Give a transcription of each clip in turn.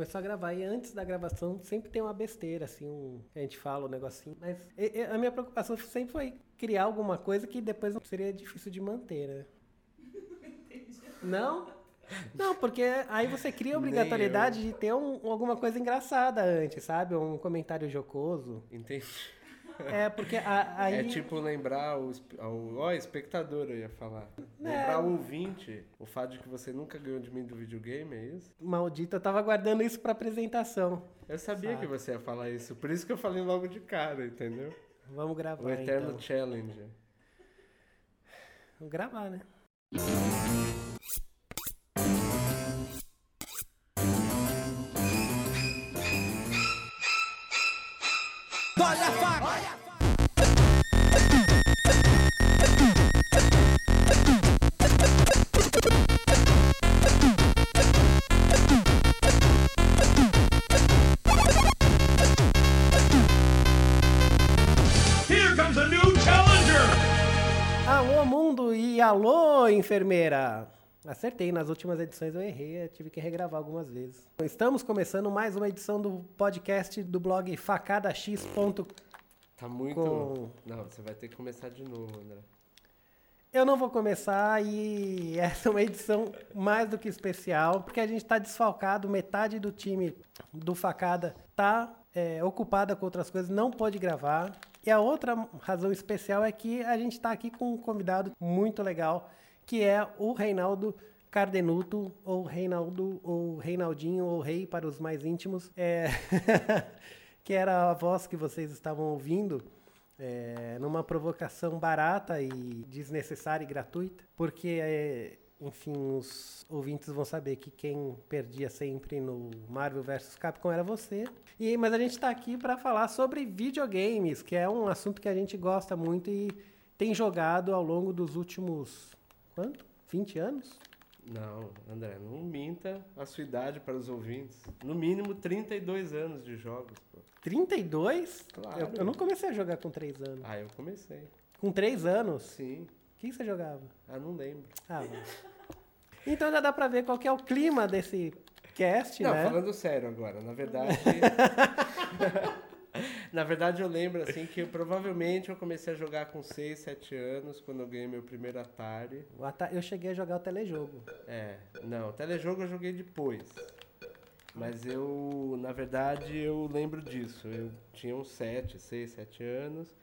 começou a gravar. E antes da gravação sempre tem uma besteira, assim, um, a gente fala um negocinho. Mas e- e a minha preocupação sempre foi criar alguma coisa que depois não seria difícil de manter, né? Não? Não, porque aí você cria a obrigatoriedade de ter um- alguma coisa engraçada antes, sabe? Um comentário jocoso. Entendi. É, porque a- aí... É tipo lembrar o, ao- ó, espectador, eu ia falar. É. Lembrar o ouvinte o fato de que você nunca ganhou de mim do videogame, é isso? Maldito, eu tava guardando isso pra apresentação. Eu sabia Sabe. que você ia falar isso, por isso que eu falei logo de cara, entendeu? Vamos gravar, O Eterno então. Challenge. Vamos gravar, né? Enfermeira! Acertei, nas últimas edições eu errei, eu tive que regravar algumas vezes. Estamos começando mais uma edição do podcast do blog facadax.com. Tá muito. Com- Não, você vai ter que começar de novo, André. Eu não vou começar e essa é uma edição mais do que especial, porque a gente está desfalcado, metade do time do Facada está ocupada com outras coisas, não pôde gravar. E a outra razão especial é que a gente está aqui com um convidado muito legal, que é o Reinaldo Cardenuto, ou Reinaldo, ou Reinaldinho, ou Rei para os mais íntimos, é, que era a voz que vocês estavam ouvindo é, numa provocação barata e desnecessária e gratuita, porque, é, enfim, os ouvintes vão saber que quem perdia sempre no Marvel vs Capcom era você. E, mas a gente está aqui para falar sobre videogames, que é um assunto que a gente gosta muito e tem jogado ao longo dos últimos, quanto? 20 anos? Não, André, não minta a sua idade para os ouvintes. No mínimo 32 anos de jogos, pô. 32? Claro. Eu, eu não comecei a jogar com 3 anos. Ah, eu comecei. Com 3 anos? Sim. O que você jogava? Ah, não lembro. Ah, bom. Então já dá pra ver qual é o clima desse cast, Não, né? falando sério agora, na verdade. na verdade, eu lembro assim que eu, provavelmente eu comecei a jogar com 6, 7 anos, quando eu ganhei meu primeiro Atari. O Ata- Eu cheguei a jogar o telejogo. É, não, telejogo eu joguei depois. Mas eu, na verdade, eu lembro disso. Eu tinha uns 7, 6, 7 anos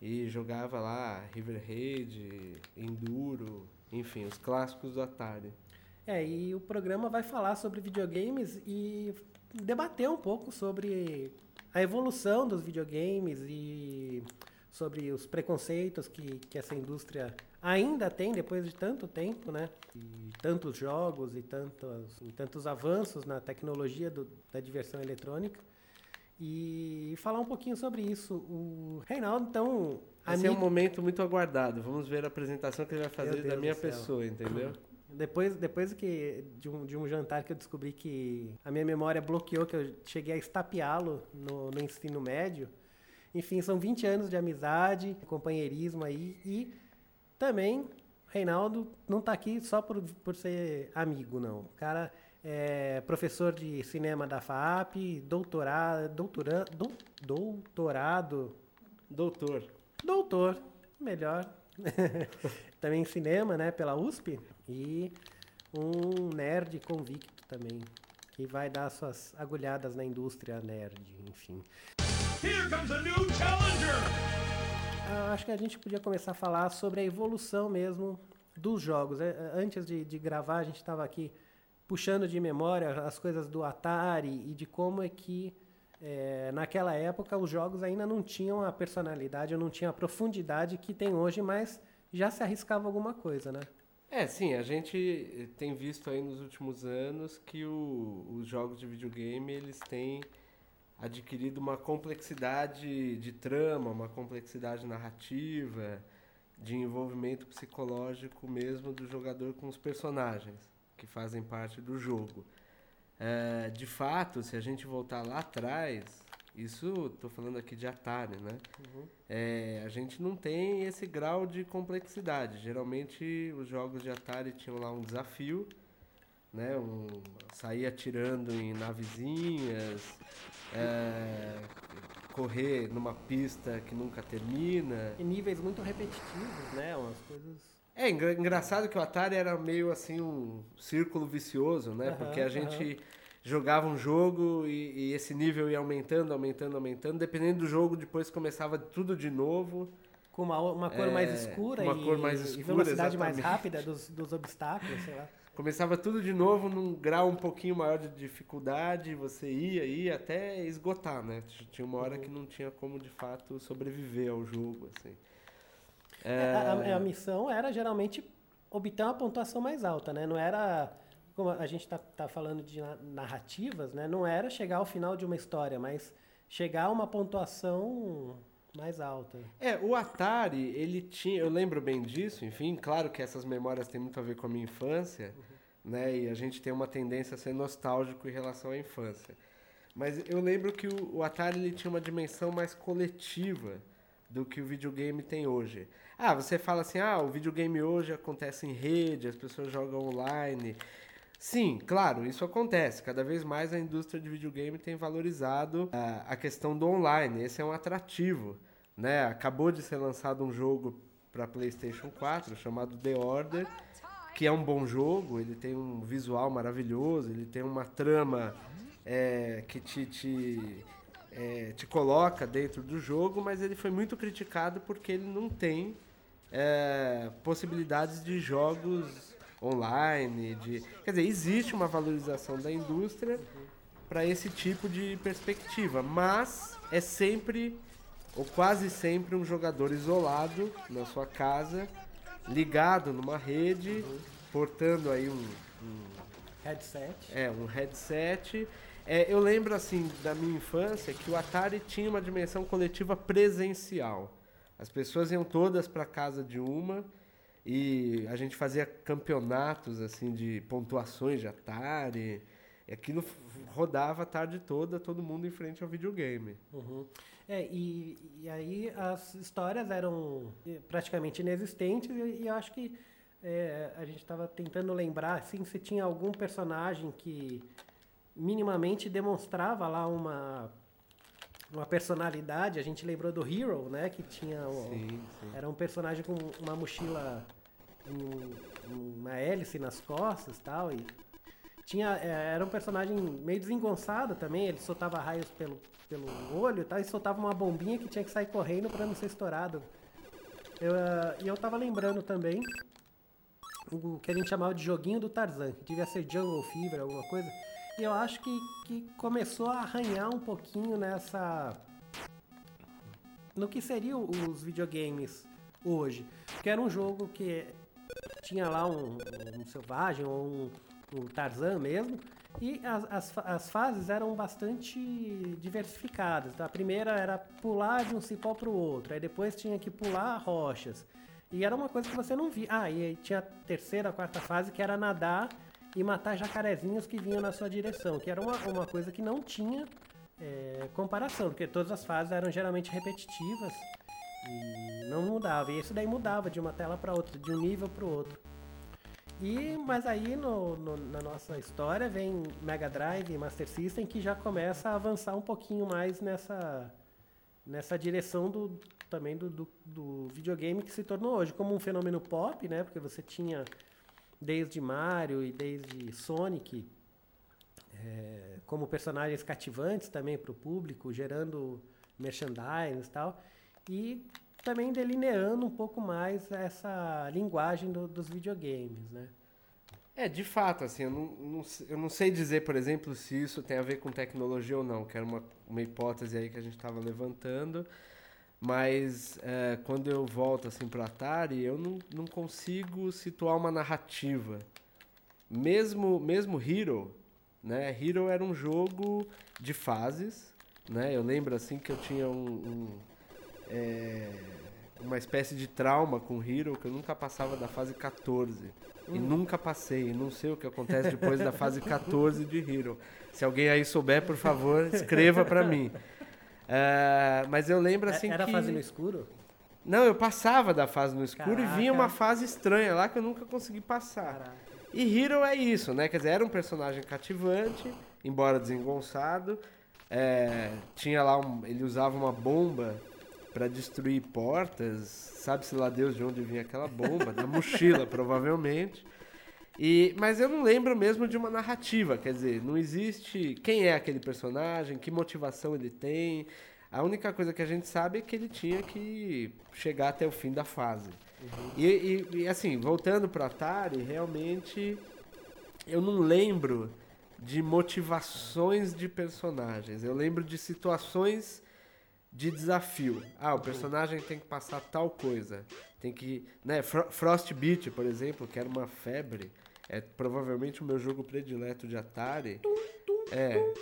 e jogava lá River Raid, Enduro, enfim, os clássicos do Atari. É, e o programa vai falar sobre videogames e debater um pouco sobre a evolução dos videogames e sobre os preconceitos que, que essa indústria ainda tem depois de tanto tempo, né? E tantos jogos e tantos, e tantos avanços na tecnologia do- da diversão eletrônica. E falar um pouquinho sobre isso. O Reinaldo, então, Esse é um amigo- momento muito aguardado. Vamos ver a apresentação que ele vai fazer da minha pessoa, entendeu? Depois, depois que de um, de um jantar que eu descobri que a minha memória bloqueou, que eu cheguei a estapeá-lo no, no ensino médio. Enfim, são 20 anos de amizade, companheirismo aí. E também, Reinaldo não tá aqui só por, por ser amigo, não. O cara é professor de cinema da FAP, doutorado, doutora, dou- doutorado Doutor. doutor, melhor. também em cinema, né, pela USP. E um nerd convicto também, que vai dar suas agulhadas na indústria nerd, enfim. Here comes a new challenger! Ah, acho que a gente podia começar a falar sobre a evolução mesmo dos jogos. É, é, Antes de, de gravar, a gente estava aqui puxando de memória as coisas do Atari e de como é que é, naquela época os jogos ainda não tinham a personalidade, ou não tinham a profundidade que tem hoje, mas já se arriscava alguma coisa, né? É, sim, a gente tem visto aí nos últimos anos que o- os jogos de videogame eles têm adquirido uma complexidade de trama, uma complexidade narrativa, de envolvimento psicológico mesmo do jogador com os personagens que fazem parte do jogo. É, de fato, se a gente voltar lá atrás, isso estou falando aqui de Atari, né? É, a gente não tem esse grau de complexidade. Geralmente os jogos de Atari tinham lá um desafio né? Um, sair atirando em navezinhas, é, correr numa pista que nunca termina. E níveis muito repetitivos, né? Umas coisas. É engra- engraçado que o Atari era meio assim um círculo vicioso, né? Aham, Porque a gente jogava um jogo e, e esse nível ia aumentando, aumentando, aumentando. Dependendo do jogo, depois começava tudo de novo. Com uma, uma cor É, mais escura uma e, cor mais e escura, velocidade mais exatamente. rápida dos, dos obstáculos, sei lá. Começava tudo de novo num grau um pouquinho maior de dificuldade, você ia, ia até esgotar, né? Tinha uma hora que não tinha como de fato sobreviver ao jogo, assim. É, A, a- a missão era geralmente obter uma pontuação mais alta, né? Não era, como a gente tá, tá falando de na- narrativas, né? Não era chegar ao final de uma história, mas chegar a uma pontuação mais alta. É, o Atari, ele tinha, eu lembro bem disso, enfim, claro que essas memórias têm muito a ver com a minha infância, né? E a gente tem uma tendência a ser nostálgico em relação à infância. Mas eu lembro que o, o Atari ele tinha uma dimensão mais coletiva do que o videogame tem hoje. Ah, você fala assim, ah, o videogame hoje acontece em rede, as pessoas jogam online. Sim, claro, isso acontece. Cada vez mais a indústria de videogame tem valorizado ah, a questão do online. Esse é um atrativo. Né? Acabou de ser lançado um jogo para PlayStation 4 chamado The Order, que é um bom jogo. Ele tem um visual maravilhoso, ele tem uma trama é, que te, te, é, te coloca dentro do jogo, mas ele foi muito criticado porque ele não tem é, possibilidades de jogos online, de quer dizer, existe uma valorização da indústria para esse tipo de perspectiva, mas é sempre ou quase sempre um jogador isolado na sua casa, ligado numa rede, portando aí um, um Headset. é, um headset. É, eu lembro, assim, da minha infância, que o Atari tinha uma dimensão coletiva presencial. As pessoas iam todas para casa de uma e a gente fazia campeonatos, assim, de pontuações de Atari. E aquilo rodava a tarde toda, todo mundo em frente ao videogame. Uhum. É, e, e aí as histórias eram eh, praticamente inexistentes e, e eu acho que é, a gente estava tentando lembrar assim, se tinha algum personagem que minimamente demonstrava lá uma, uma personalidade. A gente lembrou do Hero, né? Que tinha o- Sim, sim. era um personagem com uma mochila, um- uma hélice nas costas tal. E tinha, é, era um personagem meio desengonçado também, ele soltava raios pelo, pelo olho tal, e soltava uma bombinha que tinha que sair correndo para não ser estourado. Eu, ah, e eu tava lembrando também o que a gente chamava de joguinho do Tarzan, que devia ser Jungle Fever, alguma coisa. E eu acho que, que começou a arranhar um pouquinho nessa. no que seriam os videogames hoje. Porque era um jogo que tinha lá um, um selvagem ou um, um Tarzan mesmo. E as, as, as fases eram bastante diversificadas. A primeira era pular de um cipó para o outro, aí depois tinha que pular rochas. E era uma coisa que você não via. Ah, e aí tinha a terceira, a quarta fase que era nadar e matar jacarezinhos que vinham na sua direção, que era uma, uma coisa que não tinha é, comparação, porque todas as fases eram geralmente repetitivas e não mudava. E isso daí mudava de uma tela para outra, de um nível para o outro. E, mas aí no, no- na nossa história vem Mega Drive e Master System que já começa a avançar um pouquinho mais nessa, nessa direção do, também do, do, do videogame que se tornou hoje como um fenômeno pop, né? Porque você tinha desde Mario e desde Sonic é, como personagens cativantes também para o público, gerando merchandise e tal, e também delineando um pouco mais essa linguagem do- dos videogames, né? É, de fato, assim, eu não, não eu não sei dizer, por exemplo, se isso tem a ver com tecnologia ou não, que era uma, uma hipótese aí que a gente estava levantando, mas é, quando eu volto, assim, para Atari, eu não, não consigo situar uma narrativa. Mesmo, mesmo Hero, né, Hero era um jogo de fases, né, eu lembro, assim, que eu tinha um... um, é, uma espécie de trauma com Hero, que eu nunca passava da fase 14. E nunca passei, não sei o que acontece depois da fase 14 de Hero. Se alguém aí souber, por favor, escreva pra mim. É, mas eu lembro assim Era que... fase no escuro? Não, eu passava da fase no escuro e vinha uma Caraca. fase estranha lá que eu nunca consegui passar. Caraca. E Hero é isso, né? Quer dizer, era um personagem cativante, embora desengonçado. É, tinha lá um, ele usava uma bomba para destruir portas, sabe-se lá Deus de onde vinha aquela bomba, na mochila provavelmente. E, mas eu não lembro mesmo de uma narrativa, quer dizer, não existe quem é aquele personagem, que motivação ele tem. A única coisa que a gente sabe é que ele tinha que chegar até o fim da fase. E, e- e, assim, voltando para Atari, realmente eu não lembro de motivações de personagens. Eu lembro de situações de desafio. Ah, o personagem tem que passar tal coisa. Tem que, né, Fro Frostbite, por exemplo, que era uma febre, é provavelmente o meu jogo predileto de Atari. É.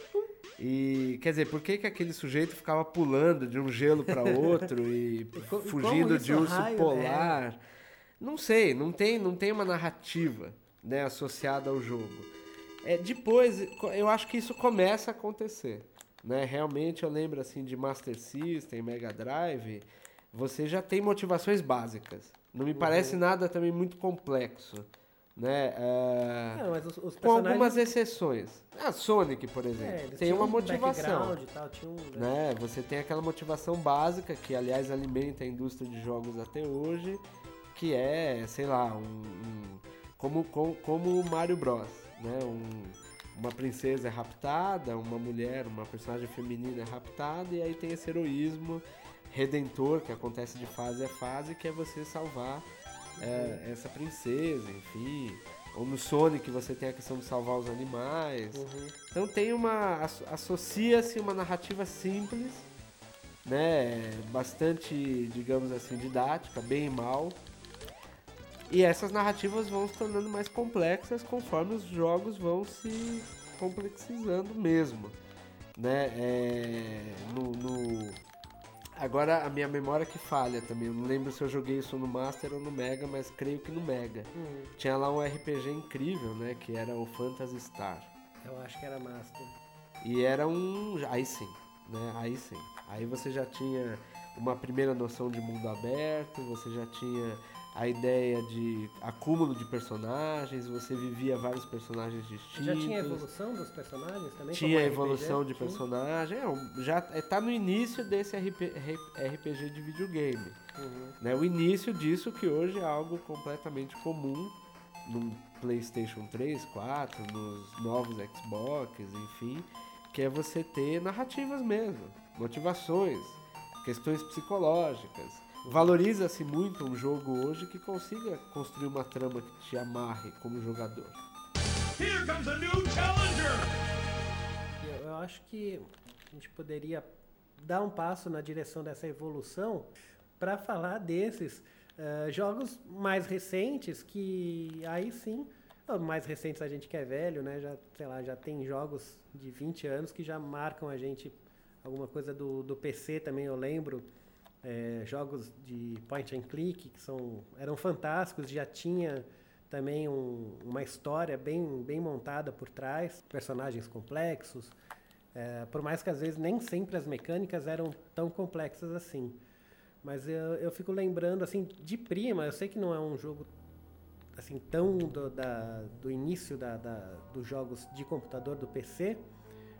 E quer dizer, por que, que aquele sujeito ficava pulando de um gelo para outro e e fugindo de urso raio, né? polar? Não sei, não tem, não tem uma narrativa, né, associada ao jogo. É, depois, eu acho que isso começa a acontecer, né? Realmente eu lembro assim de Master System, Mega Drive, você já tem motivações básicas. Não me parece Uhum. nada também muito complexo, né? É, Não, mas os, os com algumas exceções. A Sonic, por é, exemplo, eles tem uma um motivação tal, um... né? Você tem aquela motivação básica que, aliás, alimenta a indústria de jogos até hoje, que é, sei lá, um, um- como, como, como o Mario Bros, né? Um- uma princesa é raptada, uma mulher, uma personagem feminina é raptada, e aí tem esse heroísmo redentor que acontece de fase a fase, que é você salvar é, essa princesa, enfim. Ou no Sonic você tem a questão de salvar os animais. Uhum. Então tem uma. asso- associa-se uma narrativa simples, né? Bastante, digamos assim, didática, bem e mal. E essas narrativas vão se tornando mais complexas conforme os jogos vão se complexizando mesmo. Né? É, no, no- Agora a minha memória que falha também. Eu não lembro se eu joguei isso no Master ou no Mega, mas creio que no Mega. Uhum. Tinha lá um RPG incrível, né? Que era o Phantasy Star. Eu acho que era Master. E era um. Aí sim, né? Aí sim. Aí você já tinha uma primeira noção de mundo aberto, você já tinha a ideia de acúmulo de personagens, você vivia vários personagens distintos. Já tinha evolução dos personagens também? Tinha evolução RPG? de personagem. É, já é, tá no início desse RP, RPG de videogame. Uhum. Né? O início disso que hoje é algo completamente comum no PlayStation 3, 4, nos novos Xbox, enfim, que é você ter narrativas mesmo, motivações, questões psicológicas. Valoriza-se muito um jogo hoje que consiga construir uma trama que te amarre como jogador. Here comes a new challenger! Eu, eu acho que a gente poderia dar um passo na direção dessa evolução para falar desses eh, jogos mais recentes que aí sim, ah, mais recentes a gente que é velho, né? Já, sei lá, já tem jogos de 20 anos que já marcam a gente alguma coisa do, do PC também, eu lembro. Eh, jogos de point and click que são eram fantásticos, já tinha também um- uma história bem, bem montada por trás, personagens complexos. É, por mais que às vezes nem sempre as mecânicas eram tão complexas assim. Mas eu, eu fico lembrando, assim, de prima, eu sei que não é um jogo assim tão do, da- do início da, da- dos jogos de computador do PC,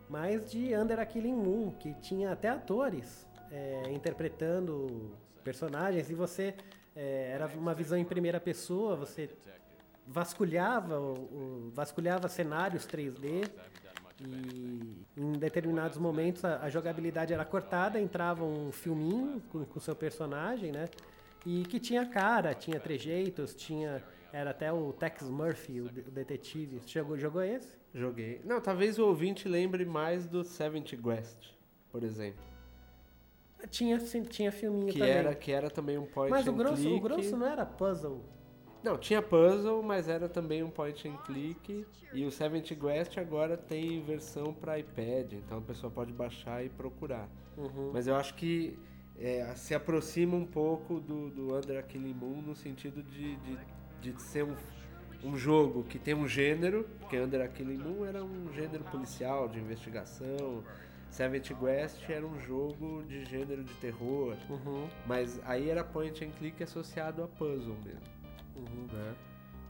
mas de Under a Killing Moon, que tinha até atores é, interpretando personagens e você é, era uma visão em primeira pessoa, você vasculhava o, o- vasculhava cenários 3D e em determinados momentos a, a jogabilidade era cortada, entrava um filminho com o seu personagem, né? E que tinha cara, tinha trejeitos, tinha era até o Tex Murphy, o, de- o detetive. Jogou, jogou esse? Joguei. Não, talvez o ouvinte lembre mais do Seventh Guest, por exemplo. Tinha, sim, tinha filminho Que também. era, que era também um point Mas o and grosso, click. o grosso não era puzzle. Não, tinha puzzle, mas era também um point and click. E o Seventh Guest agora tem versão para iPad, então a pessoa pode baixar e procurar. Uhum. Mas eu acho que é, se aproxima um pouco do, do Under Killing Moon no sentido de, de, de ser um, um jogo que tem um gênero, porque Under Killing Moon era um gênero policial, de investigação. Seventh Guest era um jogo de gênero de terror. Uhum. Mas aí era point and click associado a puzzle mesmo. Uhum. Né?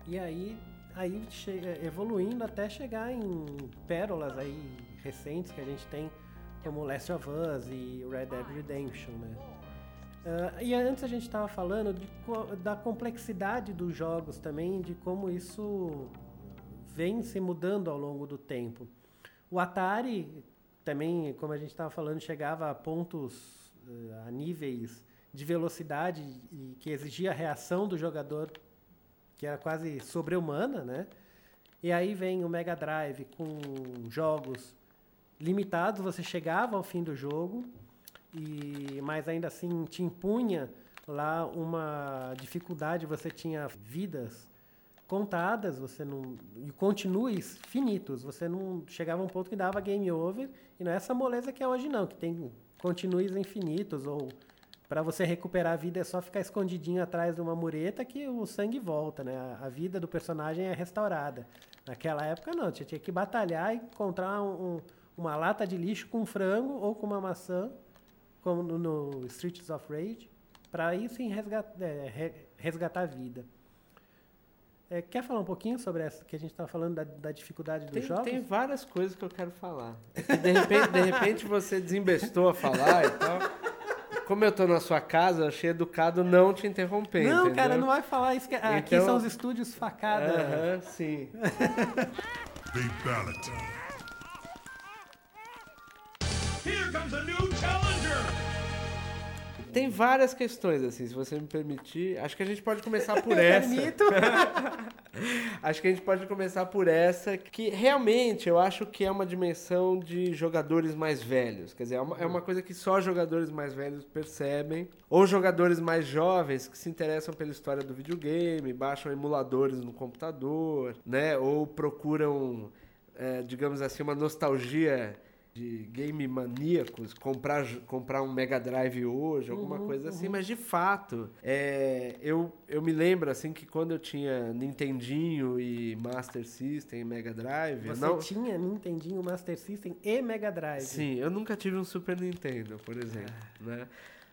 E aí aí che- evoluindo até chegar em pérolas aí recentes que a gente tem, como Last of Us e Red Dead Redemption, né? Ah, e antes a gente estava falando de da complexidade dos jogos também, de como isso vem se mudando ao longo do tempo. O Atari também, como a gente estava falando, chegava a pontos, eh, a níveis de velocidade e que exigia a reação do jogador que era quase sobre-humana, né? E aí vem o Mega Drive com jogos limitados, você chegava ao fim do jogo, e mas ainda assim te impunha lá uma dificuldade, você tinha vidas contadas, você não e continues finitos, você não chegava a um ponto que dava game over e não é essa moleza que é hoje não, que tem continues infinitos ou para você recuperar a vida é só ficar escondidinho atrás de uma mureta que o sangue volta, né? A, vida do personagem é restaurada. Naquela época não, você tinha que batalhar e encontrar um- um- uma lata de lixo com frango ou com uma maçã, como no, no Streets of Rage, para aí sim resgatar, resgatar a vida. É, quer falar um pouquinho sobre essa que a gente estava falando da, da dificuldade dos Tem, jogos? tem várias coisas que eu quero falar. É de, repente, de repente você desembestou a falar e tal. Como eu tô na sua casa, eu achei educado não te interromper. não, entendeu? cara, não vai falar isso. Que, aqui Então- são os estúdios facada. Aham, sim. Fatality. Here comes a new challenger. Tem várias questões, assim, se você me permitir. Acho que a gente pode começar por essa. Permito. Acho que a gente pode começar por essa, que realmente eu acho que é uma dimensão de jogadores mais velhos. Quer dizer, é uma, é uma coisa que só jogadores mais velhos percebem. Ou jogadores mais jovens que se interessam pela história do videogame, baixam emuladores no computador, né? Ou procuram, é, digamos assim, uma nostalgia de game maníacos, comprar, comprar um Mega Drive hoje, alguma coisa assim, mas de fato, é, eu, eu me lembro assim que quando eu tinha Nintendinho e Master System, Mega Drive, Você não, tinha Nintendinho, Master System e Mega Drive. Sim, eu nunca tive um Super Nintendo, por exemplo, né?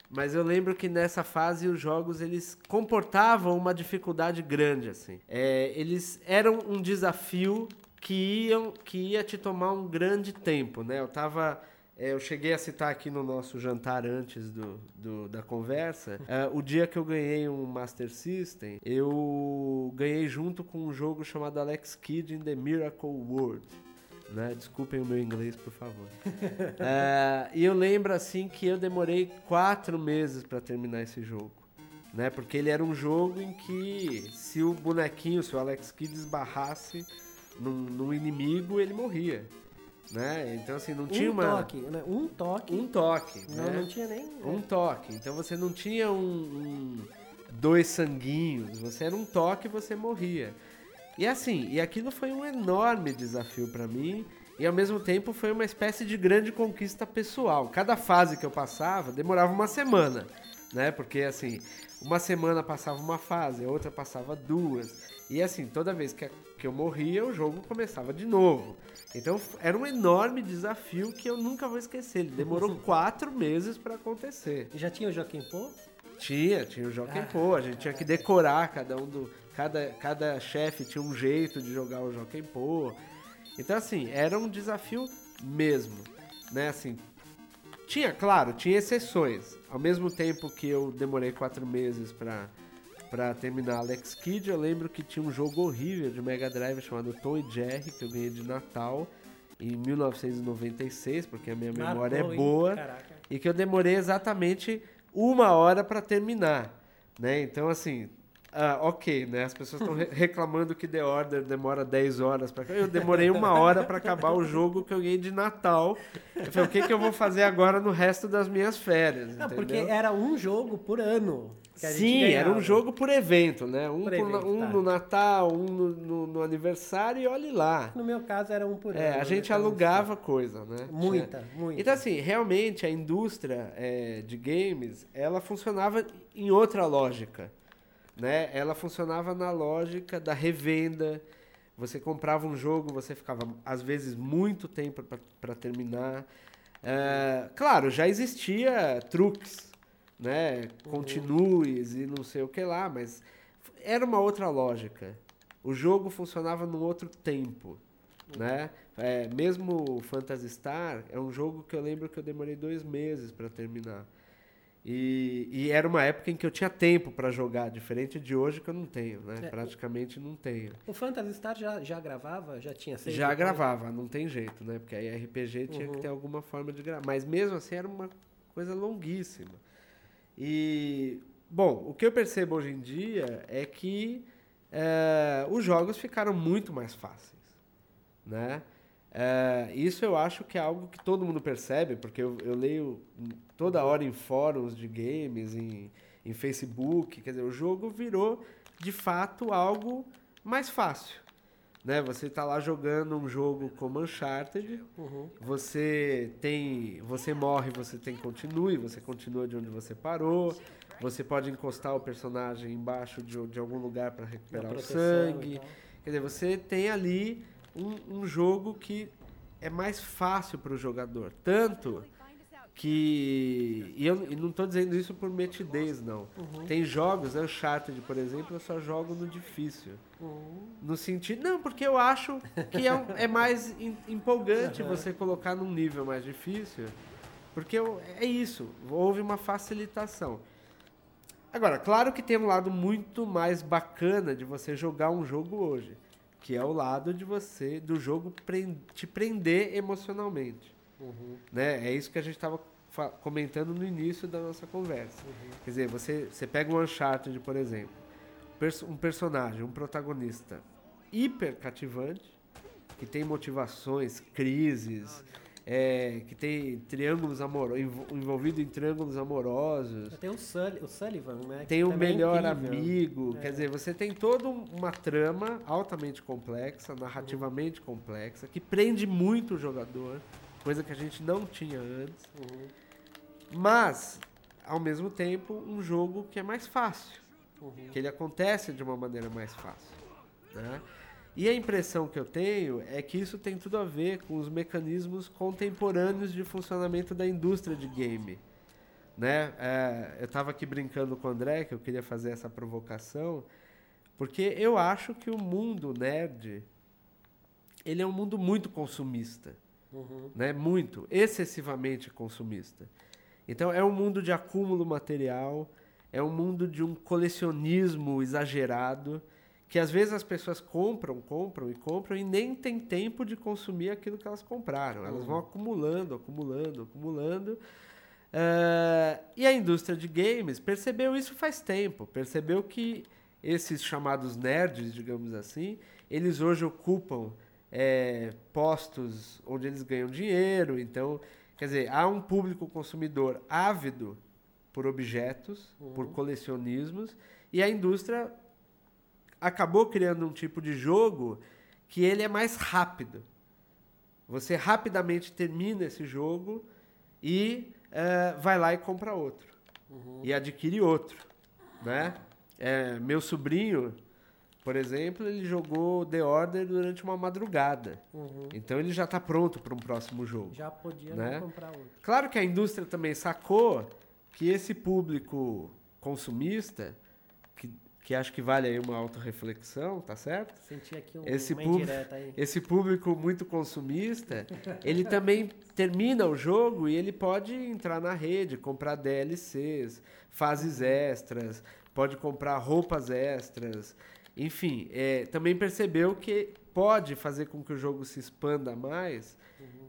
Mas eu lembro que nessa fase os jogos eles comportavam uma dificuldade grande assim. É, eles eram um desafio que iam que ia te tomar um grande tempo, né? Eu tava é, eu cheguei a citar aqui no nosso jantar antes do, do- da conversa. é, o dia que eu ganhei um Master System, eu ganhei junto com um jogo chamado Alex Kidd in the Miracle World né? Desculpem o meu inglês, por favor. É, e eu lembro assim que eu demorei quatro meses para terminar esse jogo, né? Porque ele era um jogo em que se o bonequinho, se o Alex Kidd esbarrasse num, num inimigo, ele morria, né? Então assim não tinha um uma toque, né? Um toque. um toque, Não, né? não tinha nem. Um toque. Então você não tinha um, um- dois sanguinhos, você era um toque e você morria. E assim, e aquilo foi um enorme desafio pra mim e ao mesmo tempo foi uma espécie de grande conquista pessoal. Cada fase que eu passava demorava uma semana, né? Porque assim, uma semana passava uma fase, a outra passava duas. E assim, toda vez que, que eu morria, o jogo começava de novo. Então era um enorme desafio que eu nunca vou esquecer. Ele demorou quatro meses pra acontecer. Já tinha o Joaquim Pô? Tinha, tinha o Joaquim Pô, a gente tinha que decorar cada um do. Cada, cada chefe tinha um jeito de jogar o Joaquim Pô. Então, assim, era um desafio mesmo. Né, assim. Tinha, claro, tinha exceções. Ao mesmo tempo que eu demorei quatro meses pra, pra terminar. Alex Kidd, eu lembro que tinha um jogo horrível de Mega Drive chamado Tom e Jerry, que eu ganhei de Natal em 1996, porque a minha memória Marcou, é boa e que eu demorei exatamente uma hora para terminar, né? Então assim, ah, ok, né? As pessoas estão re- reclamando que The Order demora 10 horas para eu demorei uma hora para acabar o jogo que eu ganhei de Natal. Eu falei, o que que eu vou fazer agora no resto das minhas férias? Não, entendeu? porque era um jogo por ano. Sim, era um jogo por evento, né? Um, Por por- evento, um tá. no Natal, um no, no- no aniversário e olhe lá. No meu caso era um por É, ano. a gente então, alugava coisa, né? Muita, muita. Então, assim, realmente a indústria é, de games, ela funcionava em outra lógica, né? Ela funcionava na lógica da revenda. Você comprava um jogo, você ficava, às vezes, muito tempo para terminar. É, claro, já existia truques, né? Continues e não sei o que lá, mas era uma outra lógica. o jogo funcionava num outro tempo, né? É, mesmo o Phantasy Star é um jogo que eu lembro que eu demorei dois meses para terminar. E, e era uma época em que eu tinha tempo para jogar, diferente de hoje que eu não tenho, né? É, Praticamente não tenho. O Phantasy Star já, já gravava? Já tinha save? Já gravava, não tem jeito, né? Porque aí RPG tinha Uhum. que ter alguma forma de gravar. Mas mesmo assim era uma coisa longuíssima. E, bom, o que eu percebo hoje em dia é que eh, os jogos ficaram muito mais fáceis, né? Eh, isso eu acho que é algo que todo mundo percebe, porque eu, eu leio toda hora em fóruns de games, em, em Facebook, quer dizer, o jogo virou de fato algo mais fácil. Né? Você está lá jogando um jogo como Uncharted, Uhum. você tem, você morre, você tem continue, você continua de onde você parou, você pode encostar o personagem embaixo de, de algum lugar para recuperar o sangue. Quer dizer, você tem ali um, um jogo que é mais fácil para o jogador. Tanto que. E eu e não estou dizendo isso por metidez, não. Tem jogos, Uncharted, por exemplo, eu só jogo no difícil. Uhum. No sentido. Não, porque eu acho que é, um- é mais em- empolgante você colocar num nível mais difícil. Porque eu- é isso, houve uma facilitação. Agora, claro que tem um lado muito mais bacana de você jogar um jogo hoje, que é o lado de você do jogo pren- te prender emocionalmente, Uhum. né? É isso que a gente estava comentando no início da nossa conversa. Quer dizer, você, você pega um Uncharted, por exemplo, um personagem, um protagonista hiper cativante, que tem motivações, crises, é, que tem triângulos amorosos, envolvido em triângulos amorosos, Tem o, Sully, o Sullivan, né? tem o também é melhor amigo, É. quer dizer, você tem toda um- uma trama altamente complexa, narrativamente complexa, que prende muito o jogador, coisa que a gente não tinha antes, Uhum. mas, ao mesmo tempo, um jogo que é mais fácil, Uhum. que ele acontece de uma maneira mais fácil. Né? E a impressão que eu tenho é que isso tem tudo a ver com os mecanismos contemporâneos de funcionamento da indústria de game. Né? É, eu estava aqui brincando com o André, que eu queria fazer essa provocação, porque eu acho que o mundo nerd ele é um mundo muito consumista Uhum. né? Muito, excessivamente consumista. Então é um mundo de acúmulo material, é um mundo de um colecionismo exagerado, que às vezes as pessoas compram, compram e compram e nem tem tempo de consumir aquilo que elas compraram. Elas vão acumulando, acumulando, acumulando. Eh, e a indústria de games percebeu isso faz tempo. Percebeu que esses chamados nerds, digamos assim, eles hoje ocupam eh, postos onde eles ganham dinheiro. Então, quer dizer, há um público consumidor ávido por objetos, por colecionismos, e a indústria acabou criando um tipo de jogo que ele é mais rápido. Você rapidamente termina esse jogo e eh, vai lá e compra outro. E adquire outro. Né? Eh, meu sobrinho, por exemplo, ele jogou The Order durante uma madrugada. Uhum. Então ele já está pronto para um próximo jogo. Já podia Né? não comprar outro. Claro que a indústria também sacou que esse público consumista, que, que acho que vale aí uma autorreflexão, tá certo? Senti aqui um, Esse público-. Esse público muito consumista, ele também termina o jogo e ele pode entrar na rede, comprar DLCs, fases extras, pode comprar roupas extras. Enfim, é, também percebeu que pode fazer com que o jogo se expanda mais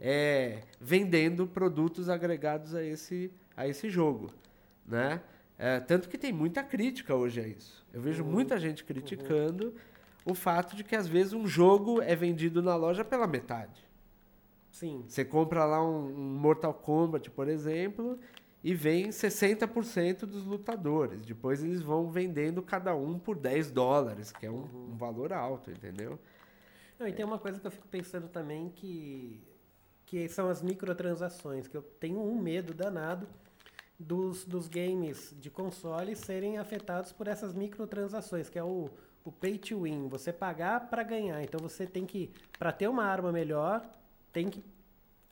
é, vendendo produtos agregados a esse, a esse jogo. Né? É, tanto que tem muita crítica hoje a isso. Eu vejo muita gente criticando o fato de que às vezes um jogo é vendido na loja pela metade. Sim. Você compra lá um, um Mortal Kombat, por exemplo, e vem 60% dos lutadores. Depois eles vão vendendo cada um por 10 dólares, que é um, um valor alto, entendeu? Não, e tem uma coisa que eu fico pensando também que, que são as microtransações, que eu tenho um medo danado dos, dos games de console serem afetados por essas microtransações, que é o, o pay to win, você pagar para ganhar. Então você tem que, para ter uma arma melhor, tem que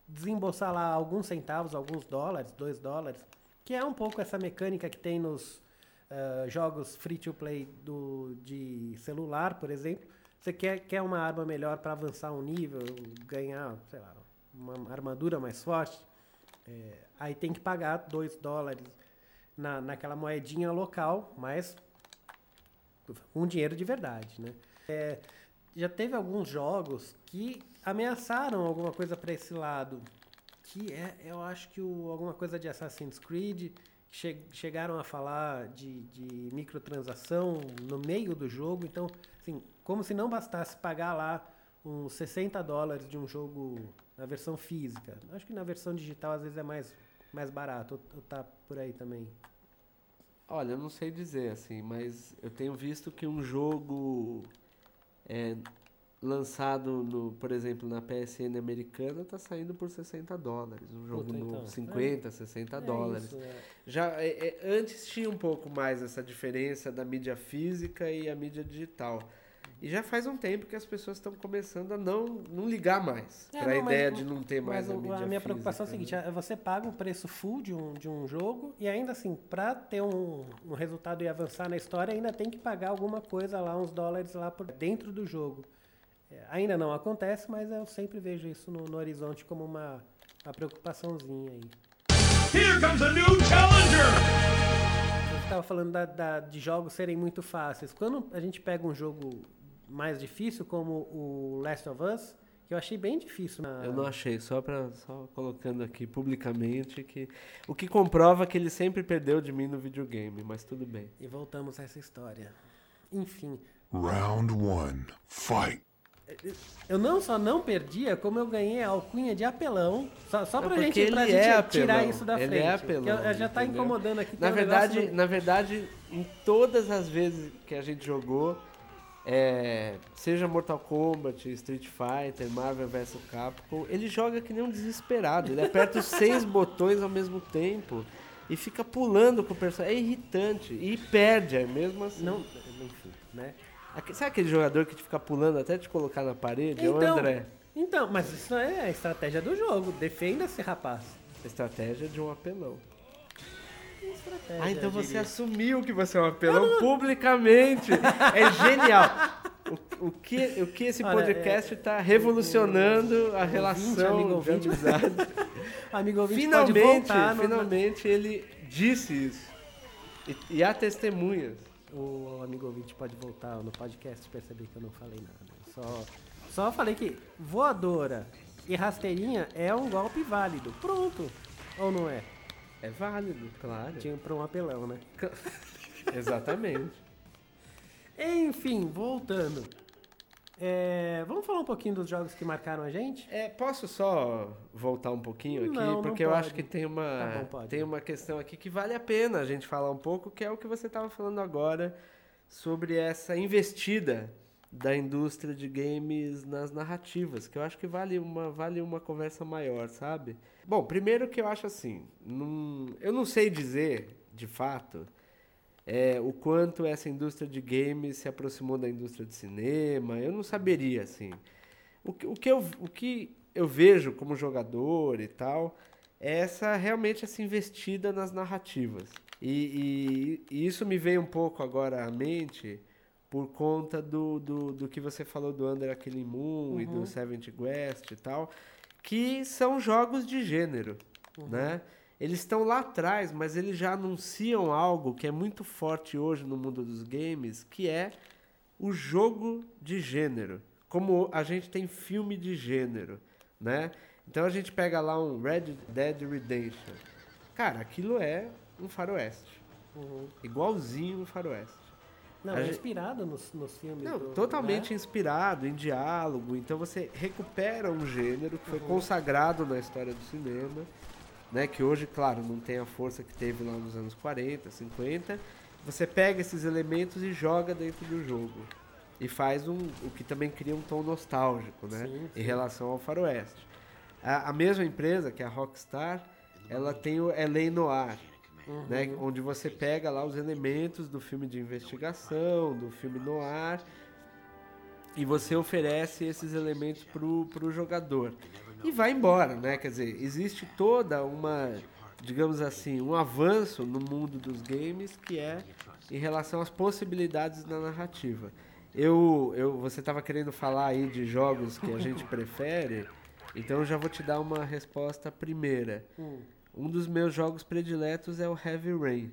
desembolsar lá alguns centavos, alguns dólares, dois dólares, que é um pouco essa mecânica que tem nos ah, jogos free to play do, de celular, por exemplo. você quer, quer uma arma melhor para avançar um nível, ganhar, sei lá, uma armadura mais forte, é, aí tem que pagar 2 dólares na, naquela moedinha local, mas um dinheiro de verdade, né? É, já teve alguns jogos que ameaçaram alguma coisa para esse lado, que é, eu acho que o, alguma coisa de Assassin's Creed, che, chegaram a falar de, de microtransação no meio do jogo, então, assim, como se não bastasse pagar lá uns 60 dólares de um jogo na versão física. Acho que na versão digital às vezes é mais, mais barato, ou, ou tá por aí também. Olha, eu não sei dizer assim, mas eu tenho visto que um jogo é, lançado, no, por exemplo, na PSN americana está saindo por 60 dólares. Um jogo Puta, no então. 50, 60 É dólares. isso, é. Já é, é, antes tinha um pouco mais essa diferença da mídia física e a mídia digital. E já faz um tempo que as pessoas estão começando a não, não ligar mais É, para a mas ideia o- de não ter mais Mas a mídia a minha preocupação é o física, seguinte, né? é você paga o preço full de um, de um jogo e ainda assim, para ter um, um resultado e avançar na história, ainda tem que pagar alguma coisa lá, uns dólares lá por dentro do jogo. É, ainda não acontece, mas eu sempre vejo isso no, no horizonte como uma, uma preocupaçãozinha aí. Here comes a new challenger! Estava falando da- da- de jogos serem muito fáceis. Quando a gente pega um jogo mais difícil, como o Last of Us, que eu achei bem difícil. Na... Eu não achei, só para só colocando aqui publicamente que o que comprova que ele sempre perdeu de mim no videogame, mas tudo bem. E voltamos a essa história. Enfim, Round one, fight. eu não só não perdia, como eu ganhei a alcunha de apelão. Só, só É pra porque gente, pra ele gente é tirar apelão. isso da Ele frente. é apelão, eu- já tá entendeu? incomodando aqui. Na tem um negócio verdade, na verdade, em todas as vezes que a gente jogou, é, seja Mortal Kombat, Street Fighter, Marvel vs Capcom, ele joga que nem um desesperado. Ele aperta os seis botões ao mesmo tempo e fica pulando com o personagem. É irritante e perde, é mesmo assim. Não, enfim, né? Sabe aquele jogador que te fica pulando até te colocar na parede? é o André. Então, mas isso é a estratégia do jogo. Defenda-se, rapaz. Estratégia de um apelão. Estratégia, Ah, então você assumiu que você é um apelão publicamente. É genial. O, o que, o que esse Olha, podcast está revolucionando a amigo relação de ouvinte. amizade. O amigo ouvinte pode Finalmente, voltar no- finalmente ele disse isso. E, e há testemunhas. O amigo ouvinte pode voltar no podcast e perceber que eu não falei nada. Só, só falei que voadora e rasteirinha é um golpe válido. Pronto. Ou não é? É válido, claro. Tinha pra um apelão, né? Exatamente. Enfim, voltando. É, vamos falar um pouquinho dos jogos que marcaram a gente? É, posso só voltar um pouquinho aqui? Não, não porque eu acho que tem uma, Tá bom, pode. tem uma questão aqui que vale a pena a gente falar um pouco, que é o que você estava falando agora sobre essa investida da indústria de games nas narrativas, que eu acho que vale uma, vale uma conversa maior, sabe? Bom, primeiro que eu acho assim, não, eu não sei dizer, de fato, é, o quanto essa indústria de games se aproximou da indústria de cinema, eu não saberia, assim. O que, o que, eu, o que eu vejo como jogador e tal é essa realmente essa investida nas narrativas. E, e- e isso me veio um pouco agora à mente por conta do, do, do que você falou do Under Killing Moon e do Seventh West e tal, que são jogos de gênero, né? Eles estão lá atrás, mas eles já anunciam algo que é muito forte hoje no mundo dos games, que é o jogo de gênero. Como a gente tem filme de gênero, né? Então a gente pega lá um Red Dead Redemption. Cara, aquilo é um faroeste. Igualzinho um faroeste. Não, é inspirado nos, nos filmes. Não, do- totalmente né? inspirado em diálogo. Então você recupera um gênero que foi consagrado na história do cinema, né? Que hoje, claro, não tem a força que teve lá nos anos 40, 50. Você pega esses elementos e joga dentro do jogo. E faz um, o que também cria um tom nostálgico, né? Sim, Em relação ao faroeste. A, a mesma empresa, que é a Rockstar, ela tem o LA Noir, né? Onde você pega lá os elementos do filme de investigação, do filme noir, e você oferece esses elementos pro, pro jogador. E vai embora, né? Quer dizer, existe toda uma, digamos assim, um avanço no mundo dos games que é em relação às possibilidades da narrativa. Eu, eu, você estava querendo falar aí de jogos que a gente prefere, então eu já vou te dar uma resposta primeira. Hum, Um dos meus jogos prediletos é o Heavy Rain,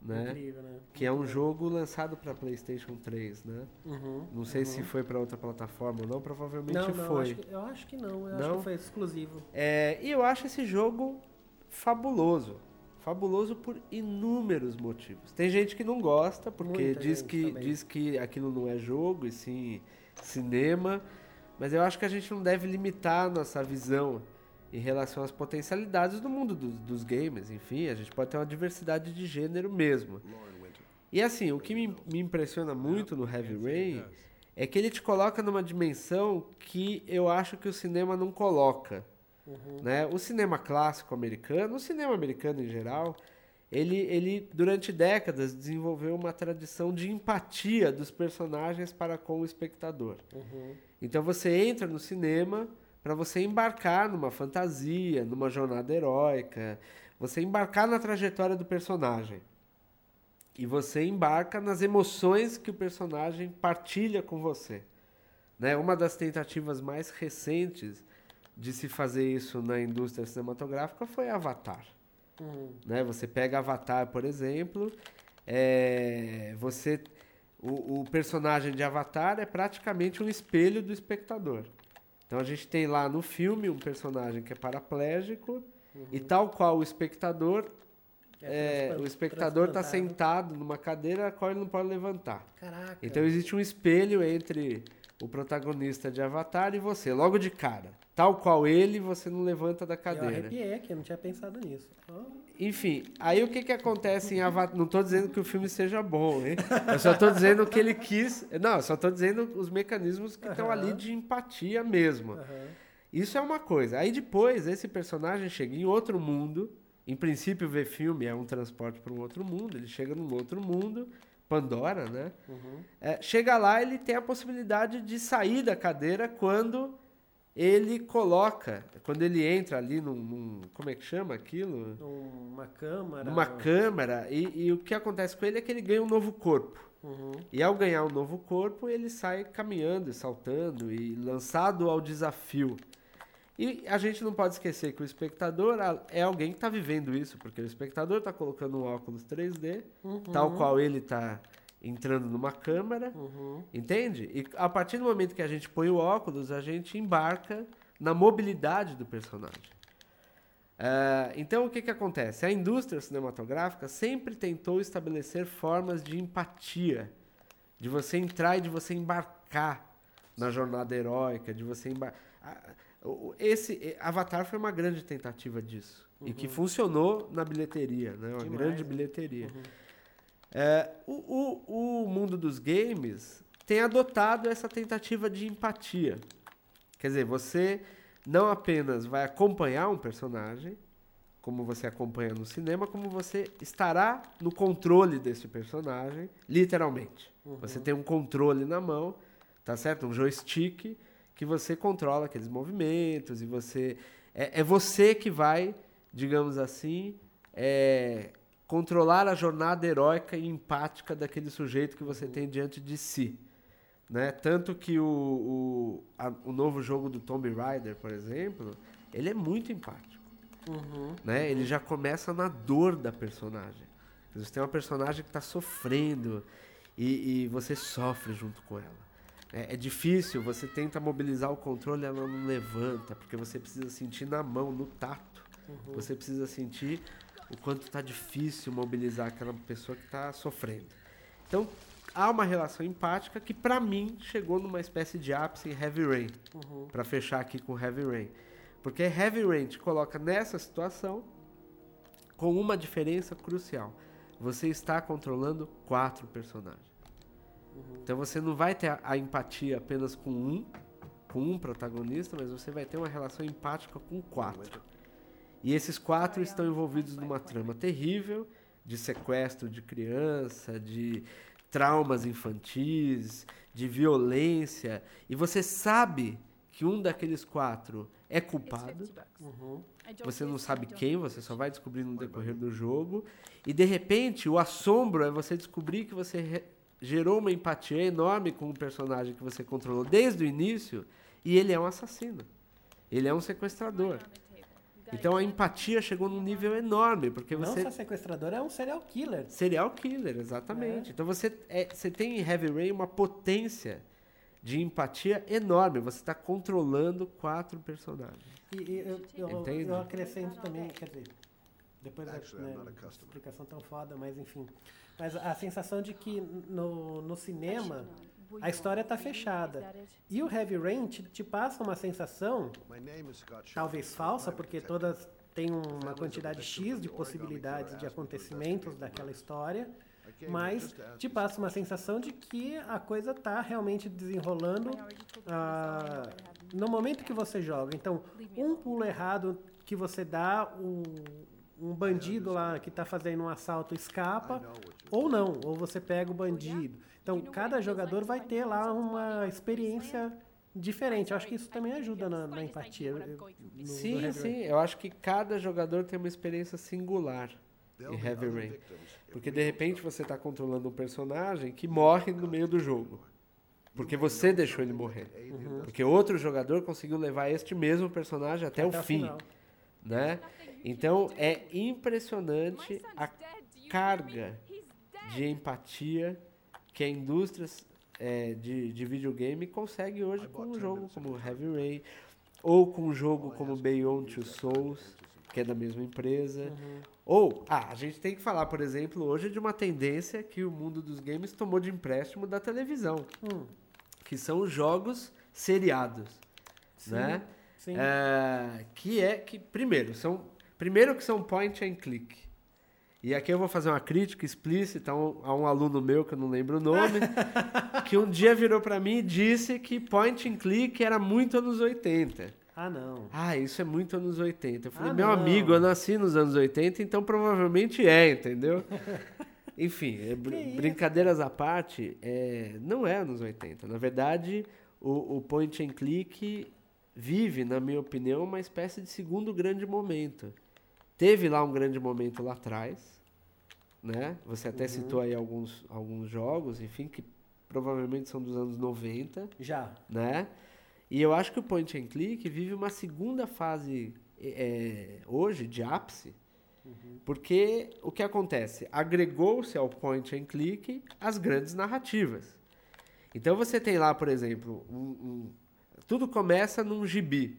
né? Incrível, né? Que é um jogo lançado para PlayStation 3, né? Uhum, Não sei se uhum. foi para outra plataforma ou não, provavelmente Não, não, foi. acho que- eu acho que não. Eu acho Não? que foi exclusivo. É, e eu acho esse jogo fabuloso. Fabuloso por inúmeros motivos. Tem gente que não gosta, porque Muita diz que, também. diz que aquilo não é jogo, e sim cinema. Mas eu acho que a gente não deve limitar a nossa visão em relação às potencialidades do mundo dos, dos games. Enfim, a gente pode ter uma diversidade de gênero mesmo. E assim, o que me, me impressiona muito no Heavy Rain é que ele te coloca numa dimensão que eu acho que o cinema não coloca. Né? O cinema clássico americano, o cinema americano em geral, ele, ele durante décadas desenvolveu uma tradição de empatia dos personagens para com o espectador. Então você entra no cinema para você embarcar numa fantasia, numa jornada heróica, você embarcar na trajetória do personagem. E você embarca nas emoções que o personagem partilha com você. Né? Uma das tentativas mais recentes de se fazer isso na indústria cinematográfica foi Avatar. Uhum. Né? Você pega Avatar, por exemplo, é, você o, o personagem de Avatar é praticamente um espelho do espectador. Então a gente tem lá no filme um personagem que é paraplégico e tal qual o espectador, é, transpan- o espectador está sentado numa cadeira a qual ele não pode levantar. Caraca. Então existe um espelho entre o protagonista de Avatar e você, logo de cara. Tal qual ele, você não levanta da Eu cadeira. arrepiei aqui, eu não tinha pensado nisso. Ó, Enfim, aí o que que acontece em Avatar? Não tô dizendo que o filme seja bom, hein? Eu só tô dizendo que ele quis... Não, eu só tô dizendo os mecanismos que estão ali Aham. de empatia mesmo. aham. Isso é uma coisa. Aí depois, esse personagem chega em outro mundo. Em princípio, ver filme é um transporte para um outro mundo. Ele chega num outro mundo, Pandora, né? Uhum. É, chega lá, ele tem a possibilidade de sair da cadeira quando ele coloca, quando ele entra ali num, num- como é que chama aquilo? Numa câmara. Numa câmara, e, e o que acontece com ele é que ele ganha um novo corpo. Uhum. E ao ganhar um novo corpo, ele sai caminhando, e saltando e lançado ao desafio. E a gente não pode esquecer que o espectador é alguém que está vivendo isso, porque o espectador está colocando um óculos 3D, tal qual ele está entrando numa câmara, Uhum. entende? E a partir do momento que a gente põe o óculos, a gente embarca na mobilidade do personagem. Ah, então, o que, que acontece? A indústria cinematográfica sempre tentou estabelecer formas de empatia, de você entrar e de você embarcar na jornada heróica, de você embarcar. Esse Avatar foi uma grande tentativa disso e que funcionou na bilheteria, né? Uma Demais, grande né? bilheteria. É, o, o, o mundo dos games tem adotado essa tentativa de empatia. Quer dizer, você não apenas vai acompanhar um personagem, como você acompanha no cinema, como você estará no controle desse personagem, literalmente. Você tem um controle na mão, tá certo? Um joystick que você controla aqueles movimentos e você é, é você que vai, digamos assim, é, controlar a jornada heróica e empática daquele sujeito que você tem diante de si. Né? Tanto que o, o, a- o novo jogo do Tomb Raider, por exemplo, ele é muito empático. Uhum. Né? Ele já começa na dor da personagem. Você tem uma personagem que está sofrendo e, e você sofre junto com ela. É, é difícil, você tenta mobilizar o controle, ela não levanta, porque você precisa sentir na mão, no tato. Você precisa sentir o quanto está difícil mobilizar aquela pessoa que está sofrendo. Então, há uma relação empática que, para mim, chegou numa espécie de ápice em Heavy Rain. Para fechar aqui com Heavy Rain. Porque Heavy Rain te coloca nessa situação com uma diferença crucial. Você está controlando quatro personagens. Então você não vai ter a, a empatia apenas com um, com um protagonista, mas você vai ter uma relação empática com quatro. E esses quatro estão envolvidos numa trama terrível de sequestro de criança, de traumas infantis, de violência. E você sabe que um daqueles quatro é culpado. Você não sabe quem, você só vai descobrir no decorrer do jogo. E de repente, o assombro é você descobrir que você gerou uma empatia enorme com o personagem que você controlou desde o início e ele é um assassino. Ele é um sequestrador. Então a empatia chegou num nível enorme, porque Não você só sequestrador, é um serial killer. Serial killer, exatamente. Então você, é, você tem em Heavy Rain uma potência de empatia enorme. Você está controlando quatro personagens. E, e eu, eu, eu acrescento também, quer dizer, depois da né, explicação tão foda, mas enfim. Mas a sensação de que no, no cinema a história está fechada. E o Heavy Rain te, te passa uma sensação, talvez falsa, porque todas têm uma quantidade X de possibilidades de acontecimentos daquela história, mas te you passa uma sensação de que a coisa está realmente desenrolando ah, no momento que você joga. Então, um pulo errado que você dá, o, um bandido lá que está fazendo um assalto escapa, ou não, ou você pega o bandido. Então, cada jogador vai ter lá uma experiência diferente. Eu acho que isso também ajuda na, na empatia. eu- no- no Sim, Heavy sim. Eu acho que cada jogador tem uma experiência singular There'll em Heavy Rain. if Porque de repente você está controlando um personagem que morre no meio do jogo. Porque você deixou ele morrer. Porque outro jogador conseguiu levar este mesmo personagem até, Até o fim. final. Né? Então é impressionante a carga de empatia que a indústria é, de, de videogame consegue hoje com um jogo como Heavy Rain ou com um jogo como Beyond Two Souls, que é da mesma empresa. Ou, ah, a gente tem que falar, por exemplo, hoje de uma tendência que o mundo dos games tomou de empréstimo da televisão, Hum, que são os jogos seriados, né? sim. É, que é que primeiro são primeiro que são point and click. E aqui eu vou fazer uma crítica explícita a um, a um aluno meu que eu não lembro o nome, que um dia virou para mim e disse que point and click era muito anos 80. Ah, não. Ah, isso é muito anos 80. Eu falei, Ah, meu não. amigo, eu nasci nos anos 80, então provavelmente é, entendeu? Enfim, é br- brincadeiras à parte, é, não é anos 80. Na verdade, o, o point and click vive, na minha opinião, uma espécie de segundo grande momento. Teve lá um grande momento lá atrás, né? Você até citou aí alguns, alguns jogos, enfim, que provavelmente são dos anos 90 Já. né? E eu acho que o point and click vive uma segunda fase é, hoje de ápice, porque o que acontece? Agregou-se ao point and click as grandes narrativas. Então você tem lá, por exemplo, um- um- tudo começa num gibi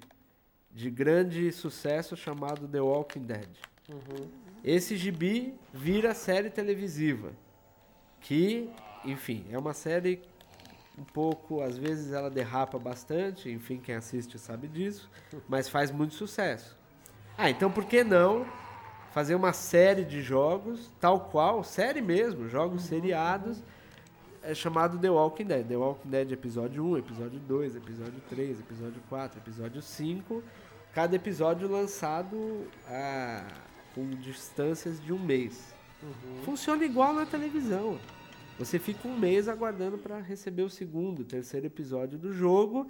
de grande sucesso chamado The Walking Dead. Esse gibi vira série televisiva, que, enfim, é uma série um pouco, às vezes ela derrapa bastante, enfim, quem assiste sabe disso, mas faz muito sucesso. Ah, então por que não fazer uma série de jogos, tal qual, série mesmo, jogos seriados, é chamado The Walking Dead. The Walking Dead episódio 1, episódio 2, episódio 3, episódio 4, episódio 5, cada episódio lançado ah, com distâncias de um mês. Funciona igual na televisão. Você fica um mês aguardando para receber o segundo, terceiro episódio do jogo.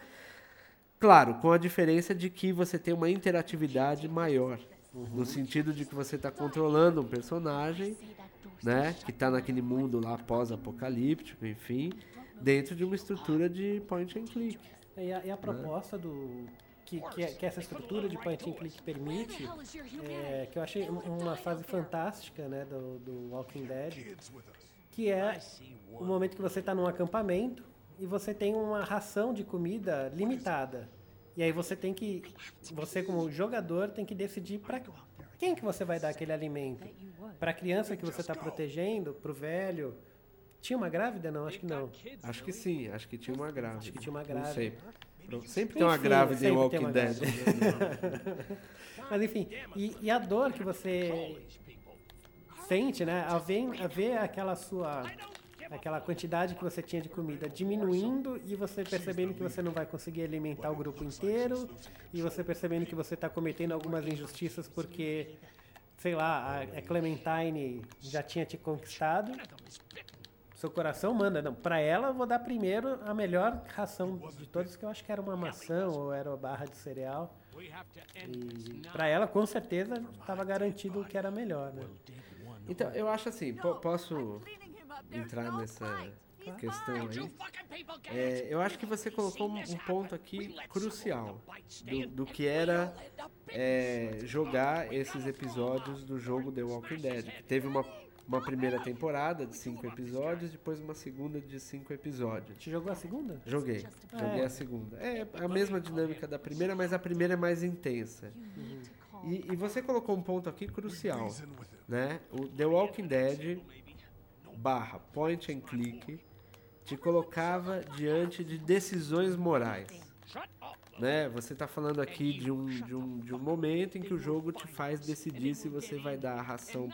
Claro, com a diferença de que você tem uma interatividade maior. No sentido de que você está controlando um personagem, né? Que está naquele mundo lá pós-apocalíptico, enfim, dentro de uma estrutura de point and click. E a, e a proposta do que, que, é- que essa estrutura de point and click permite, é, que eu achei um- uma fase fantástica né, do, do Walking Dead, que é o momento que você está num acampamento e você tem uma ração de comida limitada. E aí você tem que, você como jogador tem que decidir para quem que você vai dar aquele alimento. Para a criança que você está protegendo, para o velho. Tinha uma grávida? Não, acho que não. Acho que sim, acho que tinha uma grávida. Acho que tinha uma Não grávida. sei. Sempre tem uma grávida em Walking Dead. Mas enfim, e, e a dor que você sente, né? A ver, a ver aquela sua. aquela quantidade que você tinha de comida diminuindo e você percebendo que você não vai conseguir alimentar o grupo inteiro e você percebendo que você está cometendo algumas injustiças porque, sei lá, a, a Clementine já tinha te conquistado. Seu coração manda, não. Pra ela, eu vou dar primeiro a melhor ração de todas, que eu acho que era uma maçã ou era uma barra de cereal. E pra ela, com certeza, estava garantido o que era melhor, né? Então, eu acho assim, po- posso entrar nessa questão aí. É, eu acho que você colocou um, um ponto aqui crucial do, do que era é, jogar esses episódios do jogo The Walking Dead. Que teve uma, uma primeira temporada de cinco episódios, depois uma segunda de cinco episódios. Te jogou a segunda? Joguei, joguei a segunda. É a mesma dinâmica da primeira, mas a primeira é mais intensa. E, e você colocou um ponto aqui crucial, né? O The Walking Dead barra point and click te colocava diante de decisões morais. Né? Você está falando aqui de um, de, um, de um momento em que o jogo te faz decidir se você vai dar a ração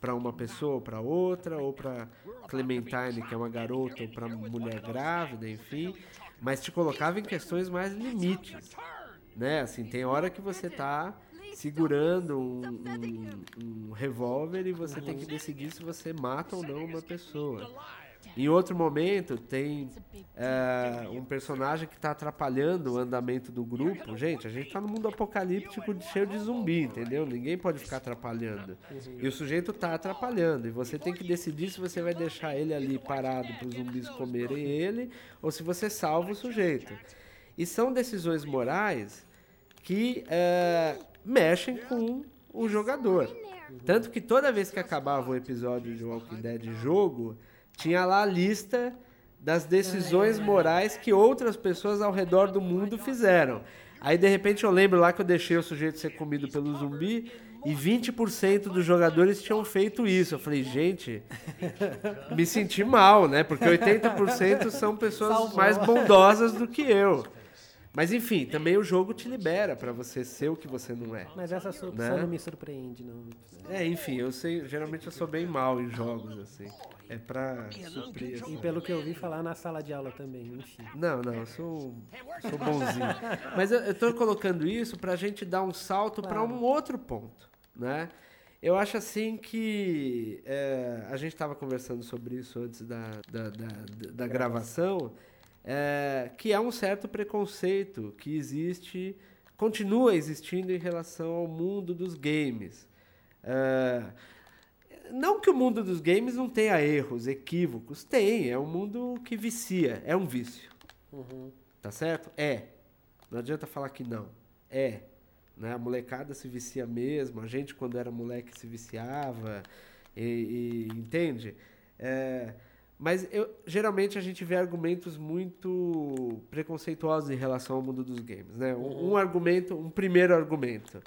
para uma pessoa ou para outra, ou para Clementine, que é uma garota, ou para mulher grávida, enfim. Mas te colocava em questões mais limites. Né? Assim, tem hora que você está segurando um, um, um revólver e você tem que decidir se você mata ou não uma pessoa. Em outro momento, tem é, um personagem que está atrapalhando o andamento do grupo. Gente, a gente está no mundo apocalíptico cheio de zumbi, entendeu? Ninguém pode ficar atrapalhando. E o sujeito está atrapalhando. E você tem que decidir se você vai deixar ele ali parado para os zumbis comerem ele ou se você salva o sujeito. E são decisões morais que é, mexem com o jogador. Tanto que toda vez que acabava o episódio de Walking Dead jogo, tinha lá a lista das decisões morais que outras pessoas ao redor do mundo fizeram. Aí de repente eu lembro lá que eu deixei o sujeito ser comido pelo zumbi e 20% dos jogadores tinham feito isso. Eu falei, gente, me senti mal, né? Porque 80% são pessoas Salvou. mais bondosas do que eu. Mas enfim, também o jogo te libera pra você ser o que você não é. Mas essa su- Né? só não me surpreende, não. É, enfim, eu sei, geralmente eu sou bem mal em jogos, assim. É pra suprir, E pelo que eu ouvi falar na sala de aula também, enfim. Não, não, eu sou, sou bonzinho. Mas eu, eu tô colocando isso pra gente dar um salto pra um outro ponto, né? Eu acho assim que é, a gente estava conversando sobre isso antes da, da, da, da gravação, é, que há um certo preconceito que existe, continua existindo em relação ao mundo dos games. É, não que o mundo dos games não tenha erros, equívocos, tem, é um mundo que vicia, é um vício. Tá certo? É. Não adianta falar que não. É. Né? A molecada se vicia mesmo, a gente quando era moleque se viciava, e, e- entende? É, mas eu, geralmente a gente vê argumentos muito preconceituosos em relação ao mundo dos games. Né? Um, um argumento, um primeiro argumento.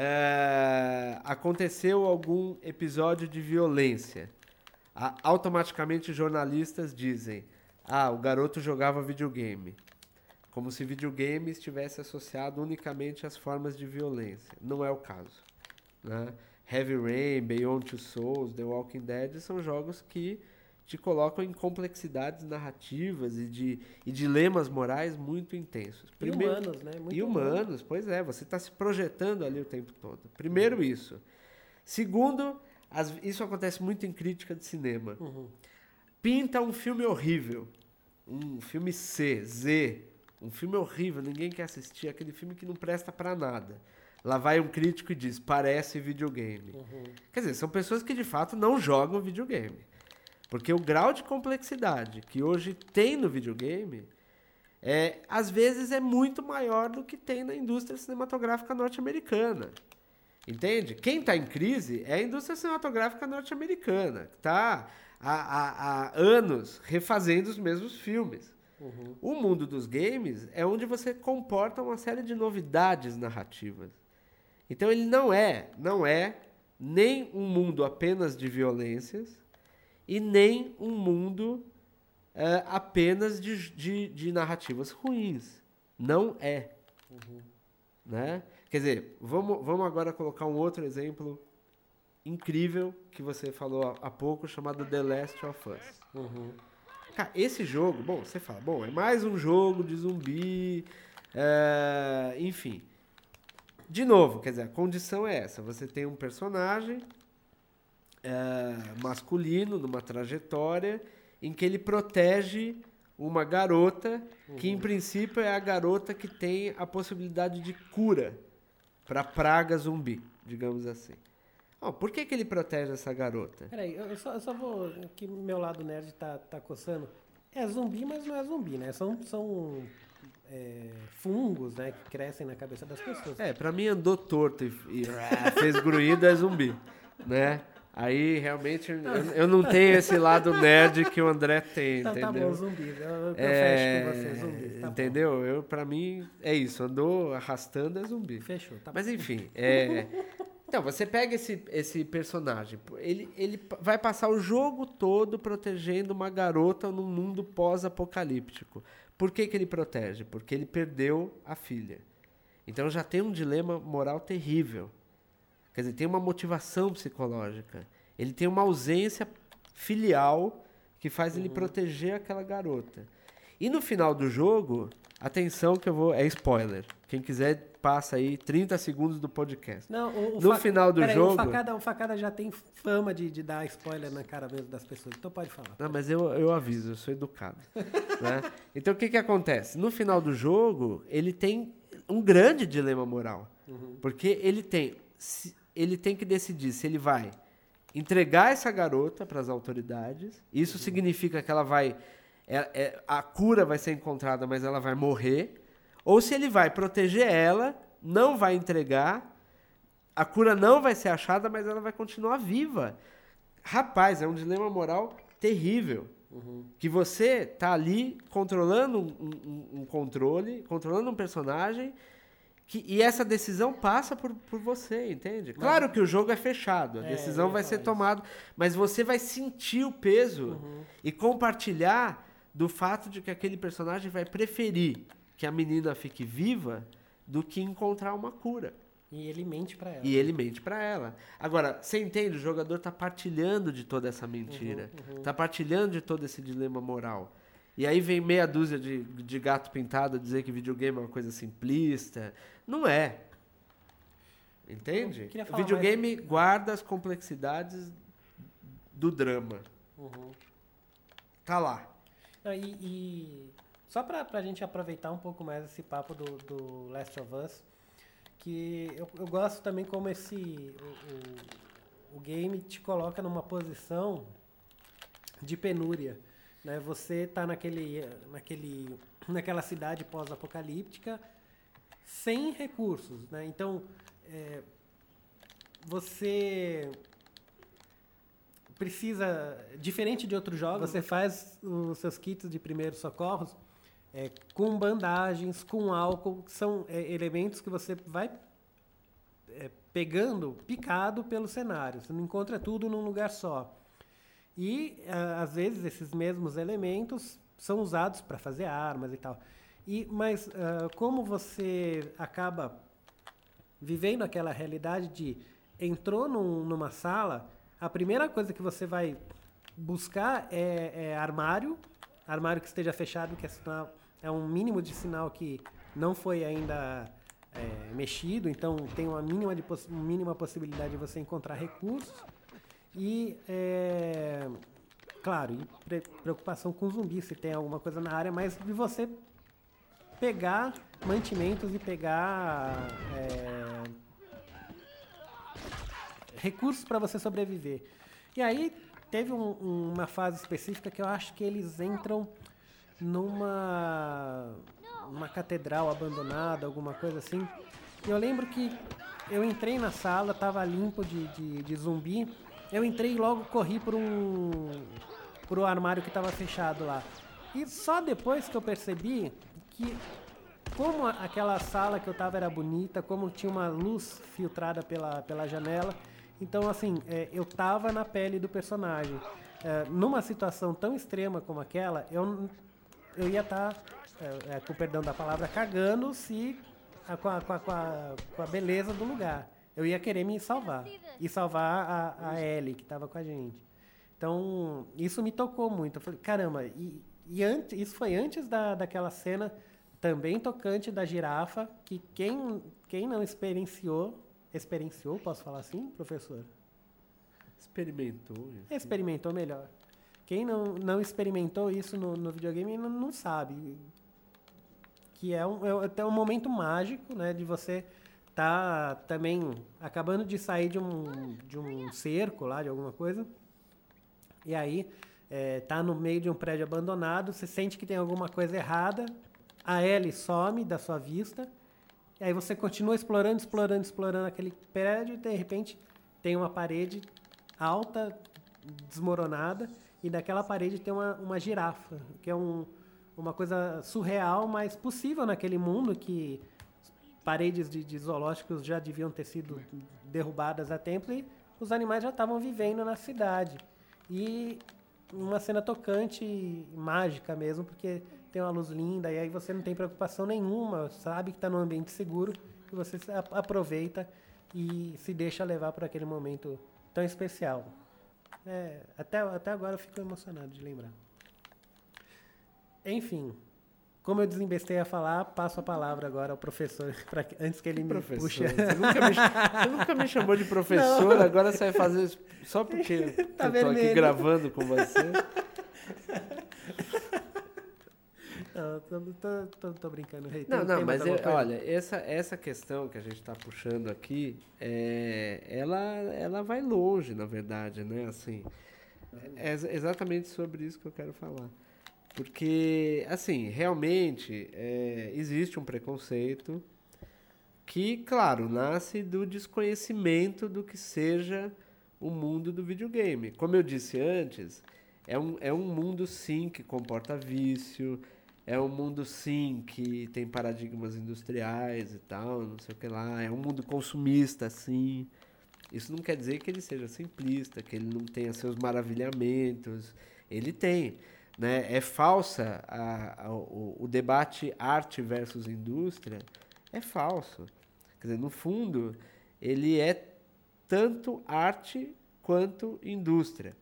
É, aconteceu algum episódio de violência. Automaticamente jornalistas dizem: Ah, o garoto jogava videogame. Como se videogame estivesse associado unicamente às formas de violência. Não é o caso. Né? Heavy Rain, Beyond Two Souls, The Walking Dead são jogos que te colocam em complexidades narrativas e de e dilemas morais muito intensos. E humanos, né? Muito e humanos, pois é, você está se projetando ali o tempo todo. Primeiro isso. Segundo, as- isso acontece muito em crítica de cinema. Pinta um filme horrível, um filme C, Z, um filme horrível, ninguém quer assistir, aquele filme que não presta pra nada. Lá vai um crítico e diz, parece videogame. Quer dizer, são pessoas que de fato não jogam videogame. Porque o grau de complexidade que hoje tem no videogame é, às vezes é muito maior do que tem na indústria cinematográfica norte-americana. Entende? Quem está em crise é a indústria cinematográfica norte-americana, que está há, há- há anos refazendo os mesmos filmes. O mundo dos games é onde você comporta uma série de novidades narrativas. Então ele não é, não é nem um mundo apenas de violências e nem um mundo é, apenas de, de, de narrativas ruins. Não é. Né? Quer dizer, vamos, vamos agora colocar um outro exemplo incrível que você falou há, pouco, chamado The Last of Us. Cara, esse jogo, bom, você fala, bom, é mais um jogo de zumbi, é, enfim. De novo, quer dizer, a condição é essa: você tem um personagem é, masculino numa trajetória em que ele protege uma garota que, em princípio, é a garota que tem a possibilidade de cura para praga zumbi, digamos assim. Ó, por que, que ele protege essa garota? Peraí, eu eu só, eu só vou. Que meu lado nerd tá, tá coçando. É zumbi, mas não é zumbi, né? São, são é, fungos, né? Que crescem na cabeça das pessoas. É, pra mim andou torto e, e fez gruído é zumbi, né? Aí realmente eu, eu não tenho esse lado nerd que o André tem, Então tá entendeu? bom, zumbi. Eu, eu É, fecho com você, zumbi. Tá bom. entendeu? Eu para mim é isso, andou arrastando é zumbi. Fechou, tá Mas enfim, é, então você pega esse, esse personagem, ele, ele vai passar o jogo todo protegendo uma garota num mundo pós-apocalíptico. Por que, que ele protege? Porque ele perdeu a filha. Então já tem um dilema moral terrível. Quer dizer, tem uma motivação psicológica. Ele tem uma ausência filial que faz ele proteger aquela garota. E no final do jogo, atenção que eu vou. É spoiler. Quem quiser, passa aí 30 segundos do podcast. Não, o, o No fa- final do peraí, jogo- O facada, o facada já tem fama de, de dar spoiler na cara mesmo das pessoas. Então pode falar. Não, mas eu, eu aviso, eu sou educado. né? Então o que, que acontece? No final do jogo, ele tem um grande dilema moral. Porque ele tem, ele tem que decidir se ele vai entregar essa garota para as autoridades. Isso significa que ela vai. é- é- a cura vai ser encontrada, mas ela vai morrer. Ou se ele vai proteger ela, não vai entregar, a cura não vai ser achada, mas ela vai continuar viva. Rapaz, é um dilema moral terrível. Que você tá ali controlando um, um- um controle, controlando um personagem, que, e essa decisão passa por, por você, entende? Claro que o jogo é fechado, a É, decisão vai ser tomada, mas você vai sentir o peso e compartilhar do fato de que aquele personagem vai preferir que a menina fique viva do que encontrar uma cura. E ele mente pra ela. E ele mente pra ela. Agora, você entende? O jogador tá partilhando de toda essa mentira. Tá partilhando de todo esse dilema moral. E aí vem meia dúzia de, de gato pintado dizer que videogame é uma coisa simplista. Não é. Entende? O videogame guarda as complexidades do drama. Uhum. Tá lá. Não, e, e só pra, pra gente aproveitar um pouco mais esse papo do, do Last of Us, que eu, eu gosto também como esse o, o, o game te coloca numa posição de penúria. Né? Você tá naquele, naquele, naquela cidade pós-apocalíptica sem recursos. Né? Então, é, você precisa, diferente de outros jogos, você faz os seus kits de primeiros socorros é, com bandagens, com álcool, que são é, elementos que você vai é, pegando picado pelo cenário. Você não encontra tudo num lugar só. E, ah, às vezes, esses mesmos elementos são usados para fazer armas e tal. E, mas, ah, como você acaba vivendo aquela realidade de entrou num- numa sala, a primeira coisa que você vai buscar é, é armário, armário que esteja fechado, que é, sinal, é um mínimo de sinal que não foi ainda é, mexido, então tem uma mínima, de mínima possibilidade de você encontrar recursos. E, é, claro, e pre- preocupação com zumbi, se tem alguma coisa na área, mas de você pegar mantimentos e pegar é, recursos para você sobreviver. E aí teve um- uma fase específica que eu acho que eles entram numa uma catedral abandonada, alguma coisa assim. E eu lembro que eu entrei na sala, tava limpo de, de, de zumbi. Eu entrei e logo corri por um pro armário que estava fechado lá. E só depois que eu percebi que como aquela sala que eu tava era bonita, como tinha uma luz filtrada pela, pela janela. Então, assim, é, eu tava na pele do personagem. É, numa situação tão extrema como aquela, eu, eu ia estar, com o perdão da palavra, cagando se com, a, com, a, com, a, com a beleza do lugar. Eu ia querer me salvar. E salvar a, a Ellie, que estava com a gente. Então, isso me tocou muito. Eu falei, caramba, e, e antes, isso foi antes da, daquela cena também tocante da girafa, que quem, quem não experienciou, experienciou, posso falar assim, professor? Experimentou. Experimentou melhor. Quem não, não experimentou isso no, no videogame não, não sabe. Que é um, é até um momento mágico, né? De você tá também acabando de sair de um, de um cerco lá, de alguma coisa. E aí é, tá no meio de um prédio abandonado, você sente que tem alguma coisa errada, a Ellie some da sua vista, e aí você continua explorando, explorando, explorando aquele prédio, e de repente tem uma parede alta, desmoronada, e daquela parede tem uma, uma girafa, que é um, uma coisa surreal, mas possível naquele mundo que paredes de, de zoológicos já deviam ter sido derrubadas a tempo e os animais já estavam vivendo na cidade. E uma cena tocante e mágica mesmo, porque tem uma luz linda e aí você não tem preocupação nenhuma, sabe que está num ambiente seguro e você aproveita e se deixa levar por aquele momento tão especial. É, até, até agora eu fico emocionado de lembrar. Enfim, como eu desembestei a falar, passo a palavra agora ao professor, pra antes que ele me Professor, puxe. você, nunca me, você nunca me chamou de professor, agora você vai fazer isso só porque Tá eu tô aqui gravando com você. Não, tô, tô, tô, tô brincando. Não, Tem- não, mais mas alguma é- olha, essa, essa questão que a gente está puxando aqui, é, ela, ela vai longe, na verdade, né? Assim, é ex- exatamente sobre isso que eu quero falar. Porque, assim, realmente é, existe um preconceito que, claro, nasce do desconhecimento do que seja o mundo do videogame. Como eu disse antes, é um, é um mundo sim que comporta vício, é um mundo sim que tem paradigmas industriais e tal, não sei o que lá, é um mundo consumista sim. Isso não quer dizer que ele seja simplista, que ele não tenha seus maravilhamentos. Ele tem. Né? É falsa a- a- o, o debate arte versus indústria. É falso. Quer dizer, no fundo, ele é tanto arte quanto indústria.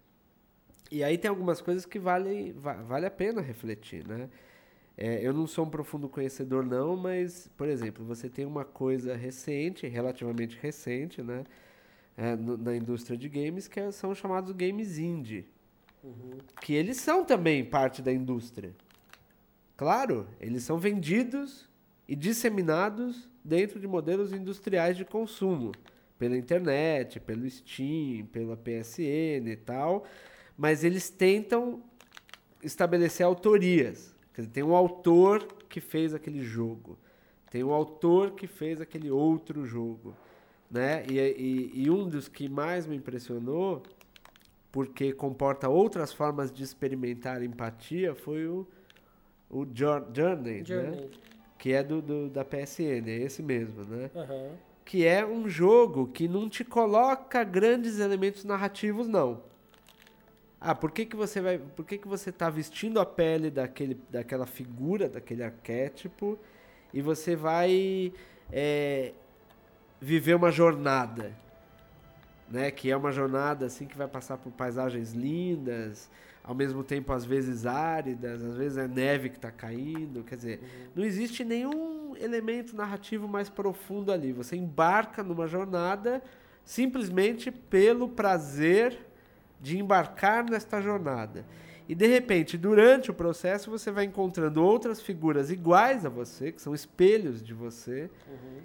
E aí tem algumas coisas que vale, va- vale a pena refletir, né? É, eu não sou um profundo conhecedor não, mas, por exemplo, você tem uma coisa recente, relativamente recente, né? é, no- na indústria de games, que é- são chamados games indie. Que eles são também parte da indústria. Claro, eles são vendidos e disseminados dentro de modelos industriais de consumo, pela internet, pelo Steam, pela PSN e tal, mas eles tentam estabelecer autorias. Quer dizer, tem um autor que fez aquele jogo, tem um autor que fez aquele outro jogo, né? E, e, e um dos que mais me impressionou, porque comporta outras formas de experimentar empatia, foi o, o Jour- Journey, né? Journey. que é do, do- da PSN, é esse mesmo, né? Aham. que é um jogo que não te coloca grandes elementos narrativos, não. Ah, por que, que você vai. Por que, que você tá vestindo a pele daquele, daquela figura, daquele arquétipo, e você vai é, viver uma jornada. Né? Que é uma jornada assim que vai passar por paisagens lindas, ao mesmo tempo às vezes áridas, às vezes é neve que está caindo, quer dizer, não existe nenhum elemento narrativo mais profundo ali. Você embarca numa jornada simplesmente pelo prazer de embarcar nesta jornada. E de repente, durante o processo, você vai encontrando outras figuras iguais a você, que são espelhos de você,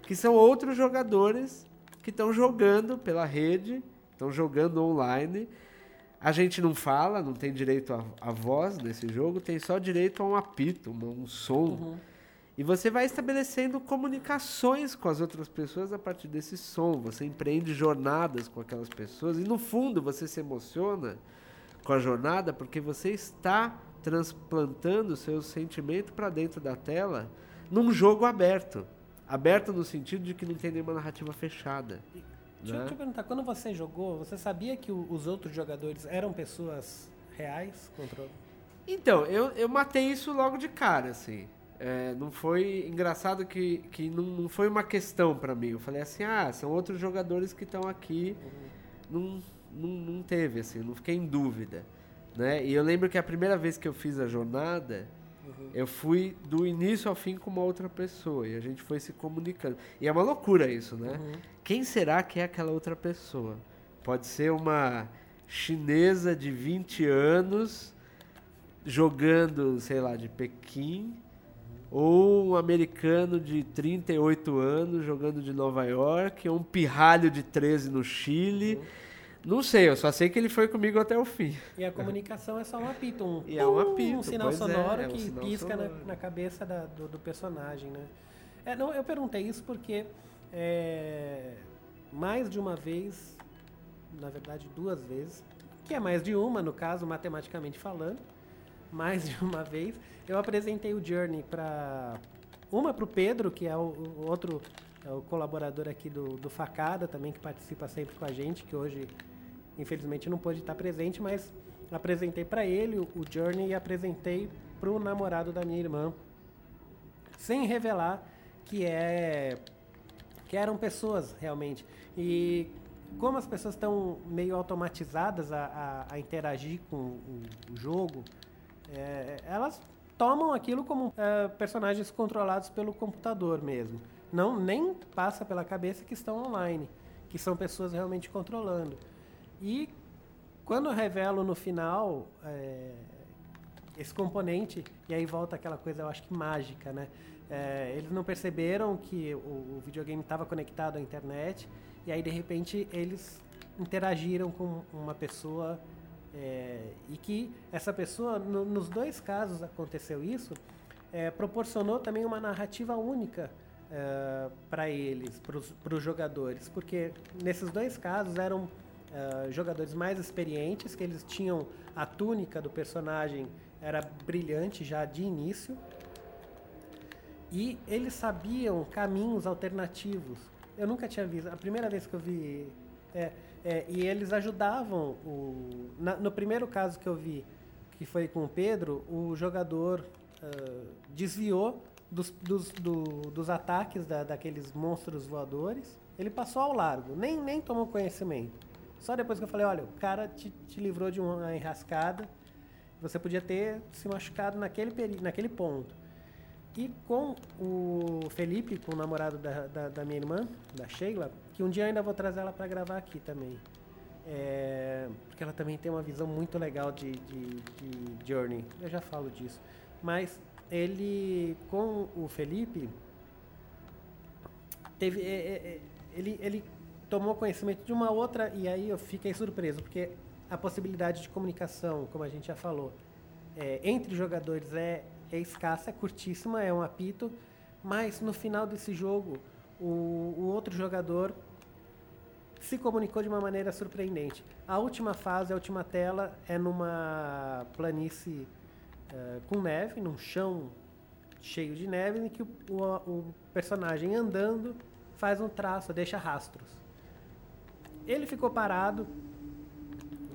que são outros jogadores que estão jogando pela rede, estão jogando online. A gente não fala, não tem direito à, voz nesse jogo, tem só direito a um apito, uma- um som. E você vai estabelecendo comunicações com as outras pessoas a partir desse som. Você empreende jornadas com aquelas pessoas e no fundo você se emociona com a jornada porque você está transplantando o seu sentimento para dentro da tela num jogo aberto. Aberto no sentido de que não tem nenhuma narrativa fechada. Deixa, eu- né? eu perguntar, quando você jogou, você sabia que o- os outros jogadores eram pessoas reais contra Então, eu, eu matei isso logo de cara, assim. É, não foi engraçado que, que não, não foi uma questão pra mim. Eu falei assim, ah, são outros jogadores que estão aqui. Não, não, não teve, assim, não fiquei em dúvida. Né? E eu lembro que a primeira vez que eu fiz a jornada, eu fui do início ao fim com uma outra pessoa. E a gente foi se comunicando. E é uma loucura isso, né? Quem será que é aquela outra pessoa? Pode ser uma chinesa de 20 anos jogando, sei lá, de Pequim, ou um americano de 38 anos jogando de Nova York, ou um pirralho de 13 no Chile. Não sei, eu só sei que ele foi comigo até o fim. E a comunicação é só um apito, um, E é um apito, um sinal é, sonoro é um que sinal pisca na, sonoro. na cabeça da- do, do personagem, né? É, não, eu perguntei isso porque é, mais de uma vez, na verdade duas vezes, que é mais de uma no caso, matematicamente falando, mais de uma vez, eu apresentei o Journey para uma para o Pedro, que é o, o outro é o colaborador aqui do, do Facada também, que participa sempre com a gente, que hoje infelizmente não pôde estar presente, mas apresentei para ele o, Journey e apresentei para o namorado da minha irmã, sem revelar que é que eram pessoas realmente. E como as pessoas estão meio automatizadas a, a- a interagir com o, o jogo, é, elas tomam aquilo como é, personagens controlados pelo computador mesmo. Não nem passa pela cabeça que estão online, que são pessoas realmente controlando. E quando eu revelo no final é, esse componente, e aí volta aquela coisa, eu acho que mágica, né? É, eles não perceberam que o, o videogame estava conectado à internet, e aí de repente eles interagiram com uma pessoa é, e que essa pessoa, no- nos dois casos aconteceu isso, é, proporcionou também uma narrativa única para eles, para os jogadores, porque nesses dois casos eram eh, jogadores mais experientes, que eles tinham a túnica do personagem era brilhante já de início, e eles sabiam caminhos alternativos. Eu nunca tinha visto. A primeira vez que eu vi. é, é, e eles ajudavam. O, na- no primeiro caso que eu vi, que foi com o Pedro, o jogador ah, desviou dos, dos, do- dos ataques da- daqueles monstros voadores. Ele passou ao largo, nem, nem tomou conhecimento. Só depois que eu falei: olha, o cara te, te livrou de uma enrascada. Você podia ter se machucado naquele, peri- naquele ponto. E com o Felipe, com o namorado da, da, da minha irmã, da Sheila, que um dia ainda vou trazer ela para gravar aqui também. É, porque ela também tem uma visão muito legal de, de, de Journey. Eu já falo disso. Mas ele, com o Felipe, teve, é, é, é, ele, ele tomou conhecimento de uma outra, e aí eu fiquei surpreso, porque a possibilidade de comunicação, como a gente já falou, é, entre jogadores é, é escassa, é curtíssima, é um apito, mas no final desse jogo, o, o outro jogador se comunicou de uma maneira surpreendente. A última fase, a última tela, é numa planície eh, com neve, num chão cheio de neve, em que o, o- o personagem andando faz um traço, deixa rastros. Ele ficou parado,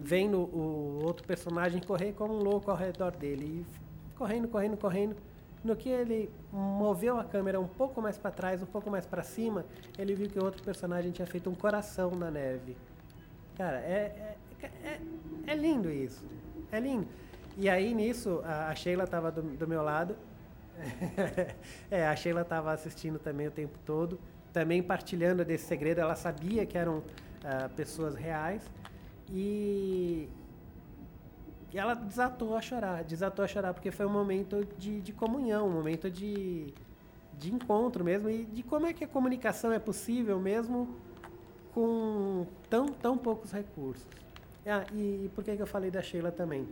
vendo o outro personagem correr como um louco ao redor dele. E correndo, correndo, correndo. No que ele moveu a câmera um pouco mais para trás, um pouco mais para cima, ele viu que o outro personagem tinha feito um coração na neve. Cara, é, é, é, é lindo isso. É lindo. E aí nisso, a, a Sheila estava do, do meu lado. é, a Sheila estava assistindo também o tempo todo, também partilhando desse segredo. Ela sabia que eram ah, pessoas reais. E, e ela desatou a chorar, desatou a chorar, porque foi um momento de, de comunhão, um momento de, de encontro mesmo, e de como é que a comunicação é possível mesmo com tão, tão poucos recursos. Ah, e, por que, que eu falei da Sheila também?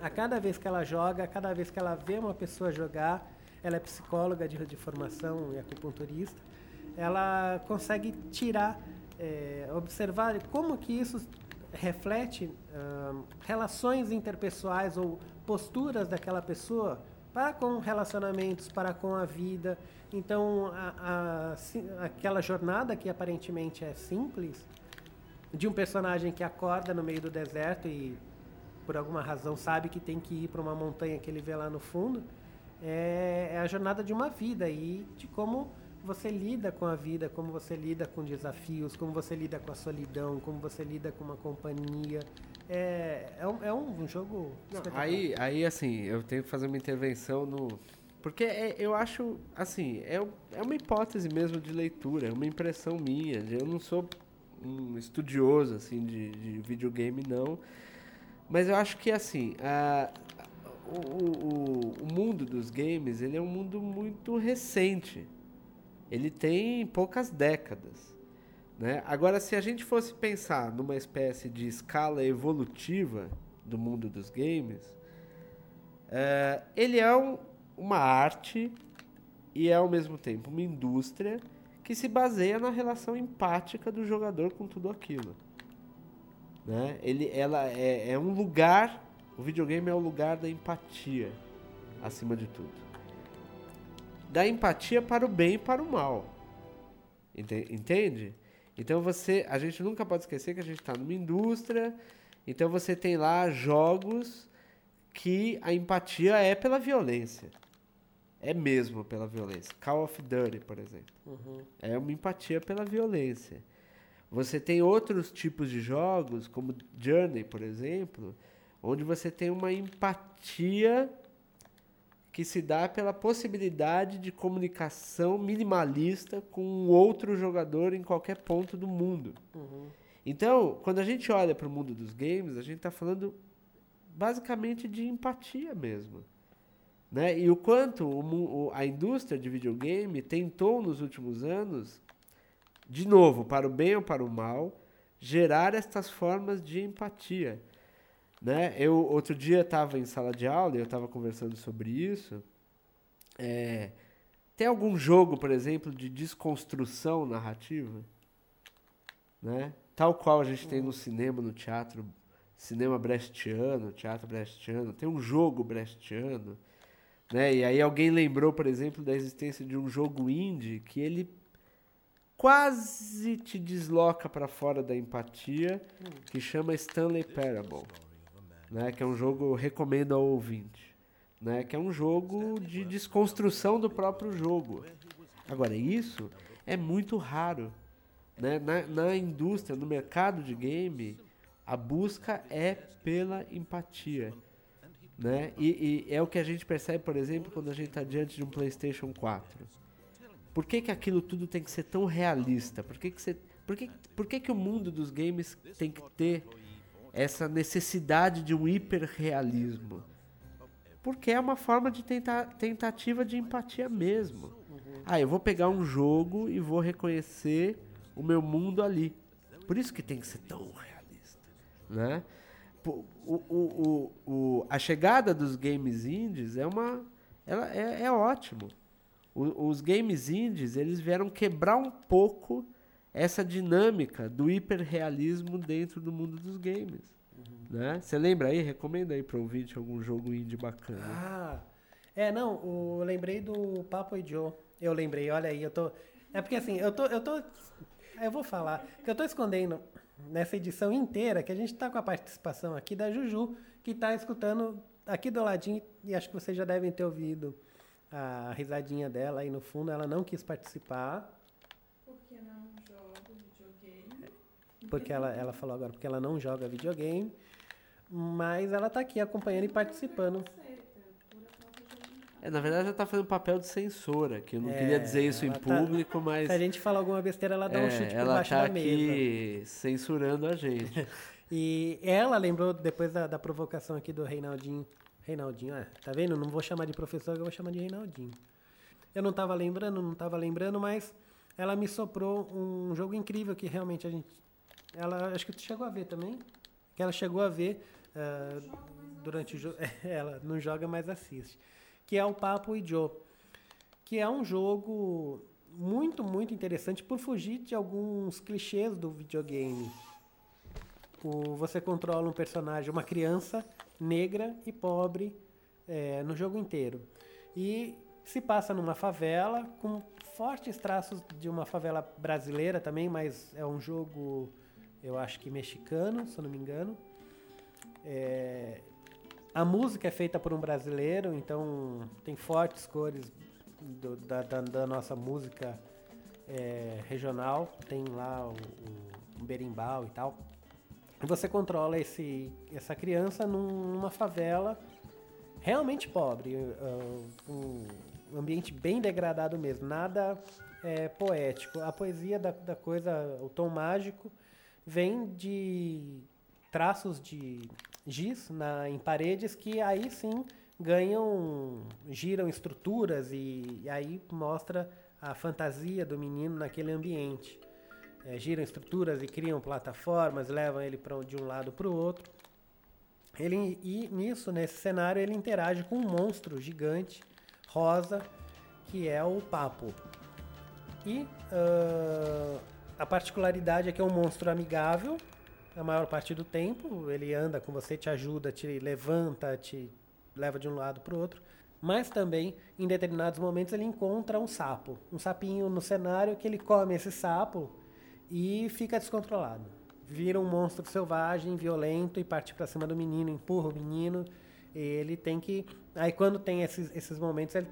A cada vez que ela joga, a cada vez que ela vê uma pessoa jogar, ela é psicóloga de, de formação e acupunturista, ela consegue tirar, é, observar como que isso reflete ah, relações interpessoais ou posturas daquela pessoa para com relacionamentos, para com a vida. Então, a- a- aquela jornada que aparentemente é simples, de um personagem que acorda no meio do deserto e por alguma razão sabe que tem que ir para uma montanha que ele vê lá no fundo, é, é a jornada de uma vida e de como você lida com a vida, como você lida com desafios, como você lida com a solidão, como você lida com uma companhia. É, é, um, é um jogo. Não, aí, aí, assim, eu tenho que fazer uma intervenção no. Porque é- eu acho, assim, é, é uma hipótese mesmo de leitura, é uma impressão minha. Eu não sou um estudioso, assim, de, de videogame, não. Mas eu acho que, assim, a- o, o, o mundo dos games ele é um mundo muito recente. Ele tem poucas décadas. Né? Agora, se a gente fosse pensar numa espécie de escala evolutiva do mundo dos games, é, ele é um, uma arte e é ao mesmo tempo uma indústria que se baseia na relação empática do jogador com tudo aquilo. Né? Ele, ela é, é um lugar, o videogame é o lugar da empatia, acima de tudo. Da empatia para o bem e para o mal. Ente- Entende? Então você, a gente nunca pode esquecer que a gente está numa indústria. Então você tem lá jogos que a empatia é pela violência. É mesmo pela violência. Call of Duty, por exemplo. É uma empatia pela violência. Você tem outros tipos de jogos, como Journey, por exemplo, onde você tem uma empatia que se dá pela possibilidade de comunicação minimalista com um outro jogador em qualquer ponto do mundo. Então, quando a gente olha para o mundo dos games, a gente está falando basicamente de empatia mesmo. Né? E o quanto o- a indústria de videogame tentou nos últimos anos, de novo, para o bem ou para o mal, gerar estas formas de empatia. Né? Eu outro dia estava em sala de aula e eu estava conversando sobre isso. É, tem algum jogo, por exemplo, de desconstrução narrativa? Né? Tal qual a gente tem no cinema, no teatro, cinema brechtiano, teatro brechtiano, tem um jogo brechtiano, né? E aí alguém lembrou, por exemplo, da existência de um jogo indie que ele quase te desloca para fora da empatia, que chama Stanley Parable, né? Que é um jogo recomendo ao ouvinte, né? Que é um jogo de desconstrução do próprio jogo. Agora isso é muito raro, né? Na, na indústria, no mercado de game, a busca é pela empatia. Né? E, e é o que a gente percebe, por exemplo, quando a gente está diante de um PlayStation 4. Por que, que aquilo tudo tem que ser tão realista? Por que, que, você, por que, por que, que o mundo dos games tem que ter essa necessidade de um hiperrealismo? Porque é uma forma de tenta, tentativa de empatia mesmo. Ah, eu vou pegar um jogo e vou reconhecer o meu mundo ali. Por isso que tem que ser tão realista, né? O, o, o, o, a chegada dos games indies é uma, ela é, é ótimo. O- os games indies eles vieram quebrar um pouco essa dinâmica do hiperrealismo dentro do mundo dos games. Né? Você lembra aí? Recomenda aí para ouvinte algum jogo indie bacana. Ah, é, não, o- eu lembrei do Papo e Joe. Eu lembrei, olha aí, eu tô. É porque assim, eu tô. Eu, tô, eu vou falar, que eu tô escondendo nessa edição inteira que a gente tá com a participação aqui da Juju, que tá escutando aqui do ladinho, e acho que vocês já devem ter ouvido a risadinha dela aí no fundo. Ela não quis participar, Porque não jogo videogame. Porque ela, ela falou agora, porque ela não joga videogame. Mas ela tá aqui acompanhando e participando. É, na verdade, ela tá fazendo papel de censora, que eu não É, queria dizer isso em tá- público, mas Se a gente falar alguma besteira, ela dá um é, chute por ela baixo tá da mesa. aqui censurando a gente. E ela lembrou, depois da, da provocação aqui do Reinaldinho. Reinaldinho, é, tá vendo? Não vou chamar de professor, eu vou chamar de Reinaldinho. Eu não tava lembrando, não tava lembrando, mas ela me soprou um jogo incrível que realmente a gente. Ela, acho que tu chegou a ver também. Que ela chegou a ver ah, durante o jogo. ela não joga, mas assiste. Que é o Papo e Joe. Que é um jogo muito, muito interessante por fugir de alguns clichês do videogame. O- você controla um personagem, uma criança negra e pobre é, no jogo inteiro. E se passa numa favela com fortes traços de uma favela brasileira também, mas é um jogo, eu acho que mexicano, se eu não me engano. É, a música é feita por um brasileiro, então tem fortes cores do- da, da- da nossa música é, regional. Tem lá o, o, o berimbau e tal. E você controla esse, essa criança num- numa favela realmente pobre, uh, um ambiente bem degradado mesmo, nada é, poético. A poesia da, da coisa, o tom mágico, vem de traços de giz na, em paredes que aí sim ganham, giram estruturas e, e aí mostra a fantasia do menino naquele ambiente. É, giram estruturas e criam plataformas, levam ele pra, de um lado para o outro. Ele, e nisso, nesse cenário, ele interage com um monstro gigante, rosa, que é o Papo. E ah, a particularidade é que é um monstro amigável a maior parte do tempo. Ele anda com você, te ajuda, te levanta, te leva de um lado para o outro. Mas também, em determinados momentos, ele encontra um sapo. Um sapinho no cenário que ele come esse sapo e fica descontrolado. Vira um monstro selvagem, violento e parte para cima do menino, empurra o menino. Ele tem que. Aí, quando tem esses, esses momentos, ele-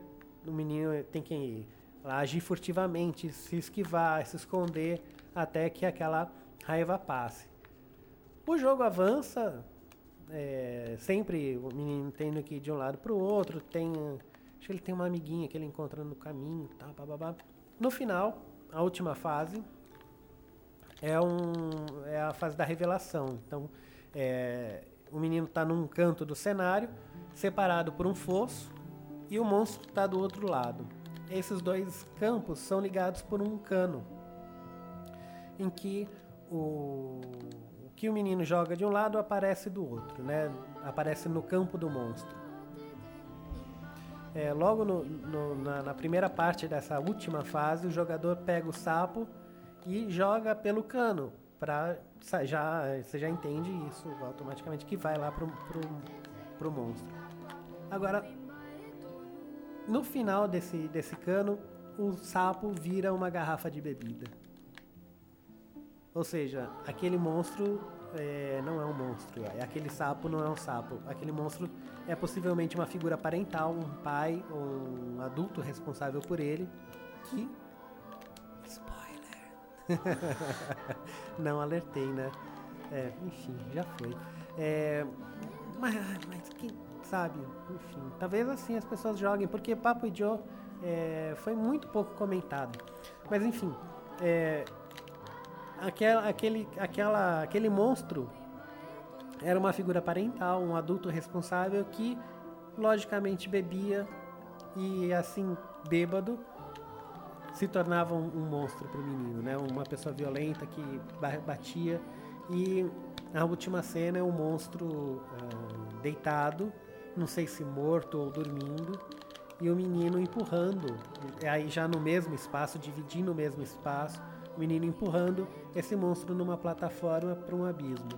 o menino tem que lá, agir furtivamente, se esquivar, se esconder, até que aquela raiva passe. O jogo avança, é, sempre o menino tendo que ir de um lado para o outro, tem, acho que ele tem uma amiguinha que ele encontra no caminho, tá, bababá. No final, a última fase é, um, é a fase da revelação. Então, é, o menino está num canto do cenário, separado por um fosso, e o monstro está do outro lado. Esses dois campos são ligados por um cano, em que o, o que o menino joga de um lado aparece do outro, né? Aparece no campo do monstro. É, logo no- no- na, na primeira parte dessa última fase, o jogador pega o sapo e joga pelo cano. Pra, já, você já entende isso automaticamente, que vai lá pro, pro, pro monstro. Agora, no final desse, desse cano, o sapo vira uma garrafa de bebida. Ou seja, aquele monstro é, não é um monstro, é aquele sapo não é um sapo. Aquele monstro é possivelmente uma figura parental, um pai um adulto responsável por ele, que. Spoiler! não alertei, né? É, enfim, já foi. É, mas, mas quem enfim, talvez assim as pessoas joguem, porque Papo e Joe é, foi muito pouco comentado. Mas enfim, é, aquela, aquele, aquela, aquele monstro era uma figura parental, um adulto responsável que logicamente bebia e assim bêbado se tornava um, um monstro para o menino, né? Uma pessoa violenta que ba- batia e a última cena é um monstro ah, deitado, não sei se morto ou dormindo, e o menino empurrando, aí já no mesmo espaço, dividindo o mesmo espaço, o menino empurrando esse monstro numa plataforma para um abismo.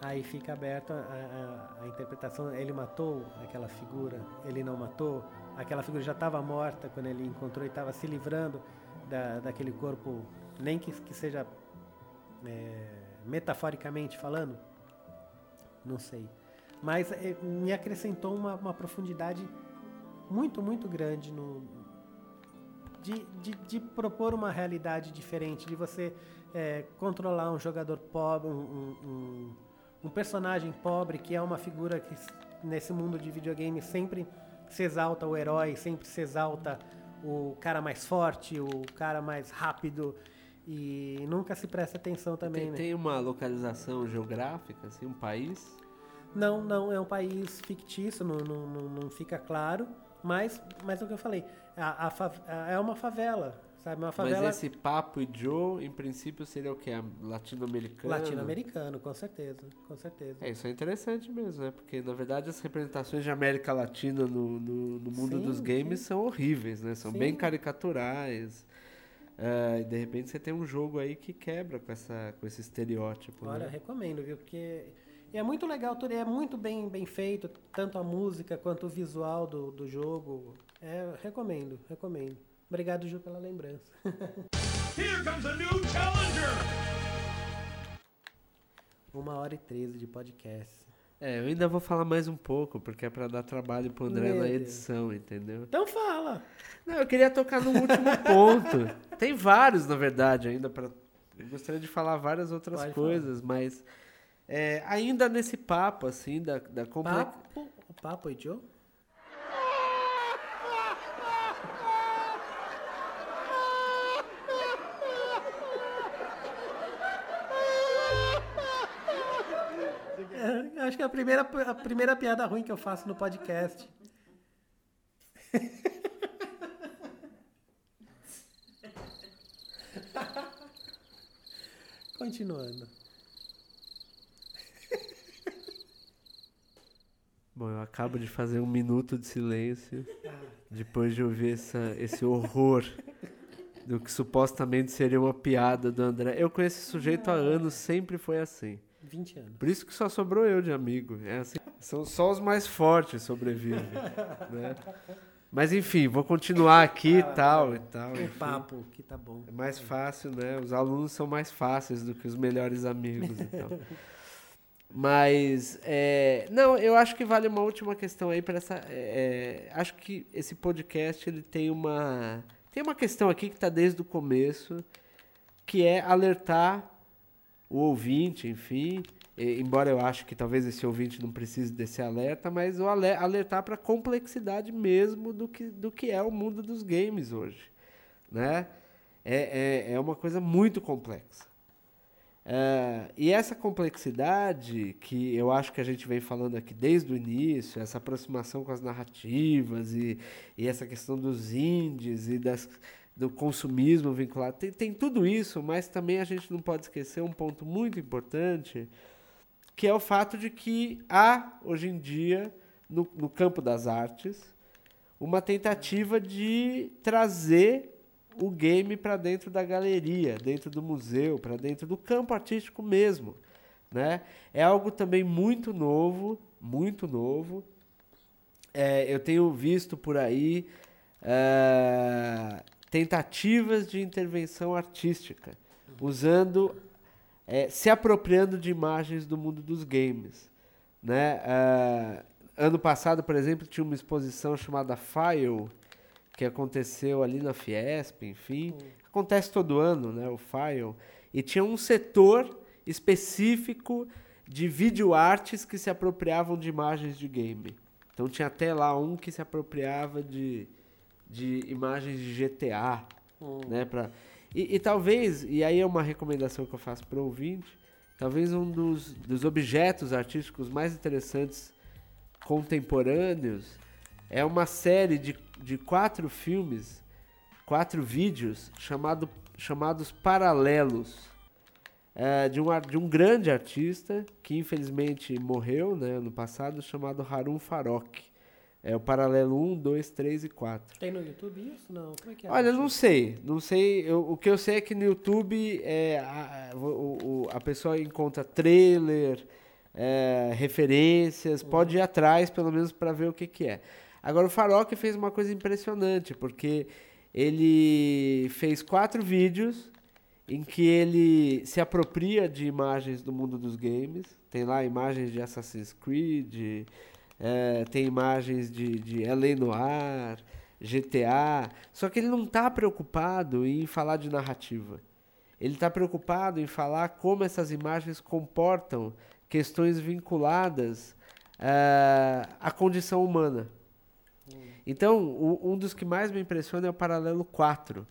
Aí fica aberta a, a- a interpretação. Ele matou aquela figura? Ele não matou? Aquela figura já estava morta quando ele encontrou e estava se livrando da, daquele corpo, nem que, que seja é, metaforicamente falando? Não sei. Mas é, me acrescentou uma, uma profundidade muito, muito grande no, de, de, de propor uma realidade diferente, de você é, controlar um jogador pobre, um, um- um- personagem pobre que é uma figura que nesse mundo de videogame sempre se exalta o herói, sempre se exalta o cara mais forte, o cara mais rápido e nunca se presta atenção também, Tem, né? tem uma localização geográfica, assim, um país? Não, não, é um país fictício, não, não, não, fica claro, mas, mas é o que eu falei, a, a a- é uma favela, sabe? Uma favela Mas esse Papo e Joe, em princípio, seria o quê? Latino-americano? latino-americano, com certeza, com certeza. É, isso é interessante mesmo, né? Porque, na verdade, as representações de América Latina no, no, no mundo Sim, dos games são horríveis, né? São Sim. bem caricaturais. É, e, de repente, você tem um jogo aí que quebra com, essa, com esse estereótipo, Olha, né? recomendo, viu? Porque é muito legal, tudo é muito bem, bem feito, tanto a música quanto o visual do, do jogo. É, recomendo, recomendo. Obrigado, Ju, pela lembrança. Here comes a new challenger! Uma hora e treze de podcast. É, eu ainda vou falar mais um pouco, porque é pra dar trabalho pro André Meu na Deus. edição, entendeu? Então fala! Não, eu queria tocar no último ponto. Tem vários, na verdade, ainda para. Eu gostaria de falar várias outras Pode coisas, mas é, ainda nesse papo, assim, da, da complex... Papo, o papo Joe? É, Eu acho que é a primeira, a primeira piada ruim que eu faço no podcast. Continuando. Bom, eu acabo de fazer um minuto de silêncio depois de ouvir essa, esse horror do que supostamente seria uma piada do André. Eu conheço esse sujeito há anos, sempre foi assim. 20 anos. Por isso que só sobrou eu de amigo. É assim, são só os mais fortes sobrevivem. né? Mas enfim, vou continuar aqui e tal e tal. O enfim. papo que tá bom. É mais fácil, né? Os alunos são mais fáceis do que os melhores amigos e tal. Mas, é, não, eu acho que vale uma última questão aí para essa. é, acho que esse podcast ele tem uma tem uma questão aqui que está desde o começo, que é alertar o ouvinte, enfim. embora eu acho que talvez esse ouvinte não precise desse alerta, mas o ale- alertar para a complexidade mesmo do que, do que é o mundo dos games hoje, né? É, é, é uma coisa muito complexa. É, e essa complexidade que eu acho que a gente vem falando aqui desde o início, essa aproximação com as narrativas e, e essa questão dos indies e das, do consumismo vinculado, tem, tem tudo isso, mas também a gente não pode esquecer um ponto muito importante, que é o fato de que há, hoje em dia, no, no campo das artes, uma tentativa de trazer o game para dentro da galeria, dentro do museu, para dentro do campo artístico mesmo, né? É algo também muito novo, muito novo. É, eu tenho visto por aí é, tentativas de intervenção artística, usando, é, se apropriando de imagens do mundo dos games, né? É, ano passado, por exemplo, tinha uma exposição chamada File, que aconteceu ali na Fiesp, enfim. Acontece todo ano, né, o File. E tinha um setor específico de videoartes que se apropriavam de imagens de game. Então tinha até lá um que se apropriava de, de imagens de GTA, né, pra, e, e talvez, e aí é uma recomendação que eu faço para o ouvinte, talvez um dos, dos objetos artísticos mais interessantes contemporâneos é uma série de, de quatro filmes, quatro vídeos chamado, chamados Paralelos. É, de, um, de um grande artista que infelizmente morreu né, ano passado, chamado Harun Farok. É o Paralelo 1, 2, 3 e 4. Tem no YouTube isso? Não. Como é que é? Olha, não sei, não sei. eu- o que eu sei é que no YouTube é, a, a- o- o- a pessoa encontra trailer, é, referências, pode ir atrás pelo menos para ver o que, que é. Agora o Farok fez uma coisa impressionante, porque ele fez quatro vídeos em que ele se apropria de imagens do mundo dos games. Tem lá imagens de Assassin's Creed, é, tem imagens de, de L.A. Noir, GTA. Só que ele não está preocupado em falar de narrativa. Ele está preocupado em falar como essas imagens comportam questões vinculadas eh, à condição humana. Então, o- um dos que mais me impressiona é o paralelo 4.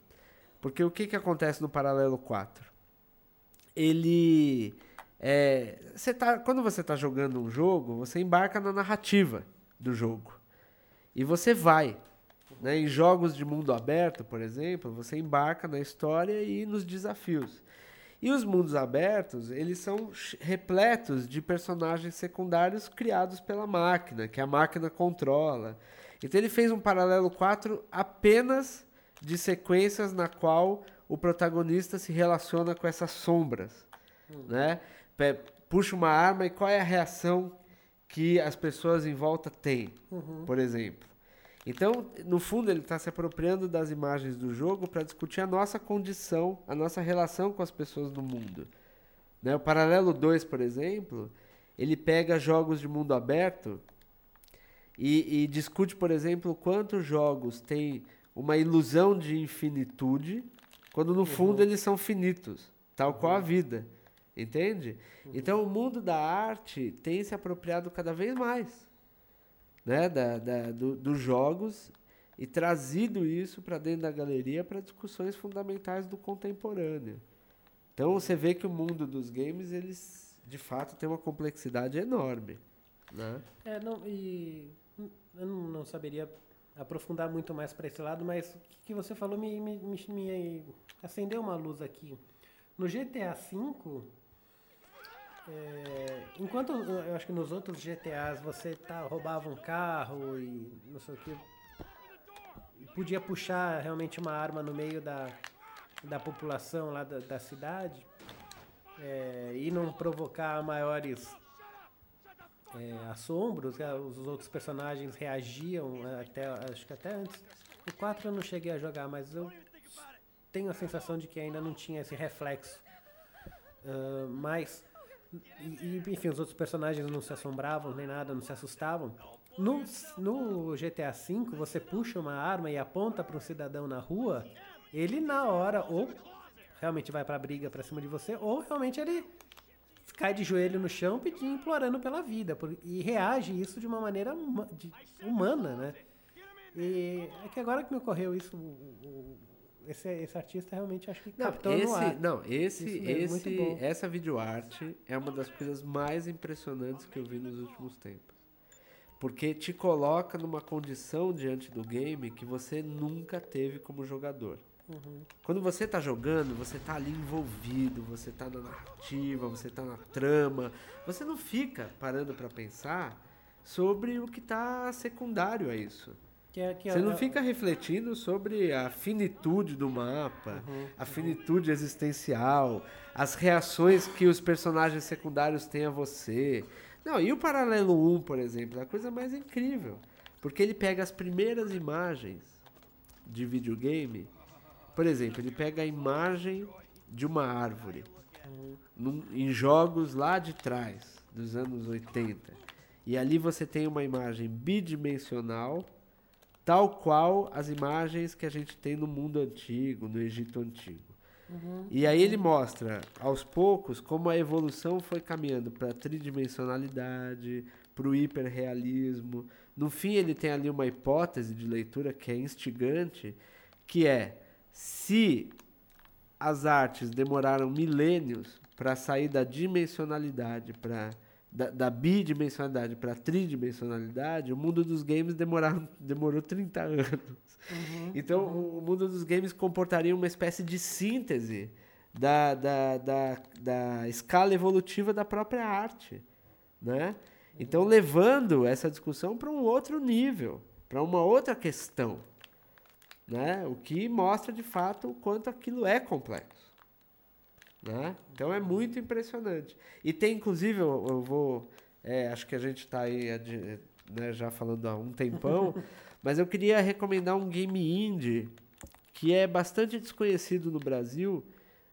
Porque o que, que acontece no paralelo 4? Ele. é, você tá, quando você está jogando um jogo, você embarca na narrativa do jogo. E você vai. Né? Em jogos de mundo aberto, por exemplo, você embarca na história e nos desafios. E os mundos abertos, eles são repletos de personagens secundários criados pela máquina, que a máquina controla. Então ele fez um paralelo 4 apenas de sequências na qual o protagonista se relaciona com essas sombras, né? Pe- Puxa uma arma e qual é a reação que as pessoas em volta têm, por exemplo. Então, no fundo, ele está se apropriando das imagens do jogo para discutir a nossa condição, a nossa relação com as pessoas do mundo. Né? O Paralelo 2, por exemplo, ele pega jogos de mundo aberto e, e discute, por exemplo, quantos jogos têm uma ilusão de infinitude, quando no fundo eles são finitos, tal qual a vida. Entende? Então, o mundo da arte tem se apropriado cada vez mais né, da, da- do- dos jogos e trazido isso para dentro da galeria para discussões fundamentais do contemporâneo. Então você vê que o mundo dos games eles, de fato tem uma complexidade enorme, né? É, não, e eu não, não saberia aprofundar muito mais para esse lado, mas o que, você falou me, me, me- me acendeu uma luz aqui. No GTA V, é, enquanto eu acho que nos outros GTAs você tá, roubava um carro e não sei o que, e podia puxar realmente uma arma no meio da, da população lá da, da cidade é, e não provocar maiores é, assombros, é, os outros personagens reagiam é, até, acho que até antes. O 4 eu não cheguei a jogar, mas eu tenho a sensação de que ainda não tinha esse reflexo. Ah, mas, e, enfim, os outros personagens não se assombravam nem nada, não se assustavam. No, no GTA V, você puxa uma arma e aponta para um cidadão na rua, ele na hora ou realmente vai pra briga pra cima de você, ou realmente ele cai de joelho no chão pedindo, implorando pela vida. por- e reage isso de uma maneira huma- de- humana, né? E é que agora que me ocorreu isso, o- o- esse, esse artista realmente acho que Não, captou no esse, ar. não, esse, mesmo, muito esse, essa videoarte é uma das coisas mais impressionantes que eu vi nos últimos tempos. Porque te coloca numa condição diante do game que você nunca teve como jogador. Uhum. Quando você tá jogando, você tá ali envolvido, você tá na narrativa, você tá na trama. Você não fica parando pra pensar sobre o que tá secundário a isso. Que é- que é- Você não é- fica refletindo sobre a finitude do mapa, a finitude existencial, as reações que os personagens secundários têm a você. Não, e o Paralelo 1, por exemplo, é a coisa mais incrível. Porque ele pega as primeiras imagens de videogame. Por exemplo, ele pega a imagem de uma árvore num- em jogos lá de trás, dos anos 80. E ali você tem uma imagem bidimensional, tal qual as imagens que a gente tem no mundo antigo, no Egito antigo. E aí ele mostra, aos poucos, como a evolução foi caminhando para a tridimensionalidade, para o hiperrealismo. No fim, ele tem ali uma hipótese de leitura que é instigante, que é se as artes demoraram milênios para sair da dimensionalidade para da, da bidimensionalidade para a tridimensionalidade, o mundo dos games demoraram, demorou 30 anos. então, o mundo dos games comportaria uma espécie de síntese da, da, da, da escala evolutiva da própria arte. Né? Então, levando essa discussão para um outro nível, para uma outra questão né? O que mostra de fato o quanto aquilo é complexo, né? Então é muito impressionante. E tem inclusive eu, eu vou, é, acho que a gente está aí adi- né, já falando há um tempão, mas eu queria recomendar um game indie que é bastante desconhecido no Brasil.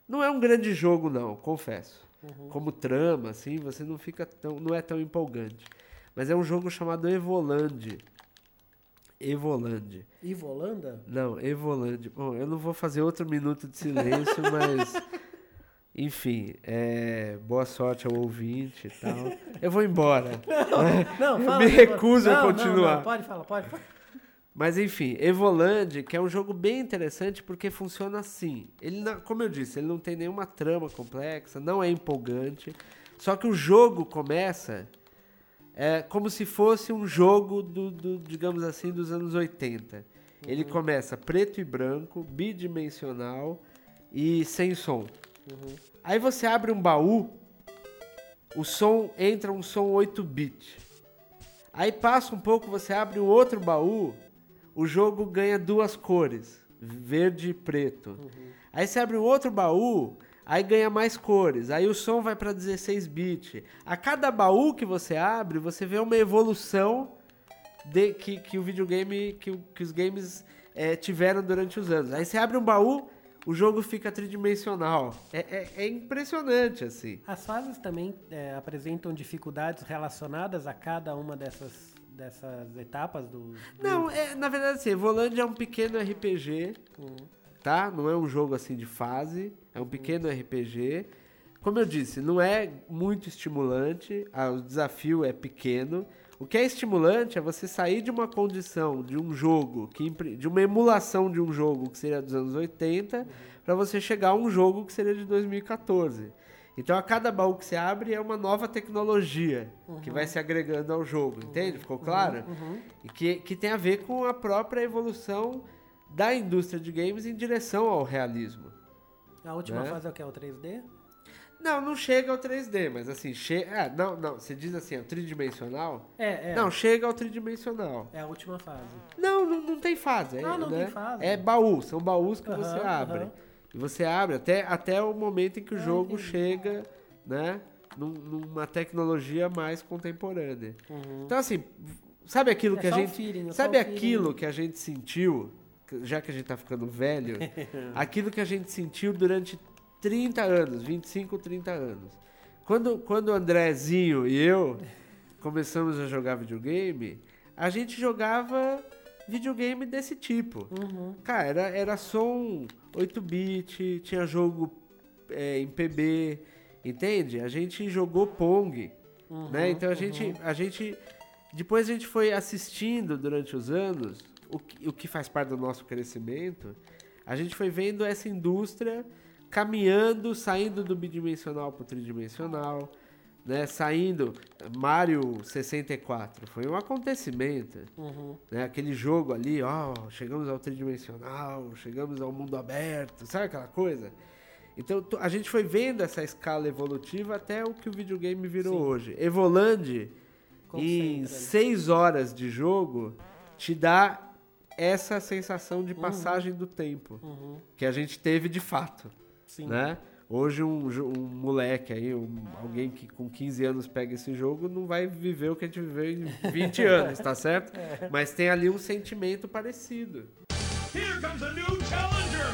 Não é um grande jogo não, confesso. Como trama, assim, você não fica tão, não é tão empolgante. Mas é um jogo chamado Evoland. Evoland. Ivolanda? Não, Evoland. Bom, eu não vou fazer outro minuto de silêncio, mas. Enfim, é, boa sorte ao ouvinte e tal. Eu vou embora. Não, Eu fala. me recuso a Não, não, continuar. não, pode falar, pode. Mas enfim, Evoland, que é um jogo bem interessante porque funciona assim. Ele, não- como eu disse, ele não tem nenhuma trama complexa, não é empolgante. Só que o jogo começa é como se fosse um jogo do, do, digamos assim, dos anos 80. Ele começa preto e branco, bidimensional e sem som. Aí você abre um baú, o som entra um som 8-bit. Aí passa um pouco, você abre um outro baú, o jogo ganha duas cores, verde e preto. Aí você abre um outro baú, aí ganha mais cores. Aí o som vai para 16 bit. A cada baú que você abre, você vê uma evolução de, que, que o videogame, que, que os games eh, tiveram durante os anos. Aí você abre um baú, o jogo fica tridimensional. É, é- é impressionante, assim. As fases também é, apresentam dificuldades relacionadas a cada uma dessas, dessas etapas do. Não, é, na verdade, assim, Evoland é um pequeno RPG, tá? Não é um jogo assim de fase, é um pequeno RPG. Como eu disse, não é muito estimulante, ah, o desafio é pequeno. O que é estimulante é você sair de uma condição de um jogo, que, de uma emulação de um jogo que seria dos anos 80, para você chegar a um jogo que seria de 2014. Então a cada baú que você abre é uma nova tecnologia que Uhum. vai se agregando ao jogo, entende? Ficou claro? E que, que tem a ver com a própria evolução da indústria de games em direção ao realismo. A última Né? fase é o que? É o 3D? Não, não chega ao 3D, mas assim, chega. Ah, não, não, você diz assim, é o tridimensional? É, é. Não, chega ao tridimensional. É a última fase. Não, não, não tem fase. É, Ah, não né? tem fase. É baú, são baús que Aham, você abre. aham. E você abre até, até o momento em que o Ah, jogo entendi. chega, né? num- numa tecnologia mais contemporânea. Então, assim, sabe aquilo É que a gente. feeling, é sabe o feeling. aquilo que a gente sentiu, já que a gente tá ficando velho, aquilo que a gente sentiu durante 30 anos, 25, 30 anos. Quando, quando o Andrezinho e eu começamos a jogar videogame, a gente jogava videogame desse tipo. Uhum. Cara, era, era som 8-bit, tinha jogo é, em PB, entende? A gente jogou Pong, né? Então a gente, a gente... Depois a gente foi assistindo durante os anos, o que, o que faz parte do nosso crescimento, a gente foi vendo essa indústria caminhando, saindo do bidimensional para o tridimensional, né? Saindo... Mario 64 foi um acontecimento, Uhum. né? Aquele jogo ali, ó, chegamos ao tridimensional, chegamos ao mundo aberto, sabe aquela coisa? Então a gente foi vendo essa escala evolutiva até o que o videogame virou Sim. hoje. Evoland, em Concentra. seis horas de jogo, te dá essa sensação de Uhum. passagem do tempo que a gente teve de fato, Sim. né? Hoje um, um moleque aí, um- alguém que com 15 anos pega esse jogo, não vai viver o que a gente viveu em 20 anos, tá certo? Mas tem ali um sentimento parecido. Here comes a new challenger!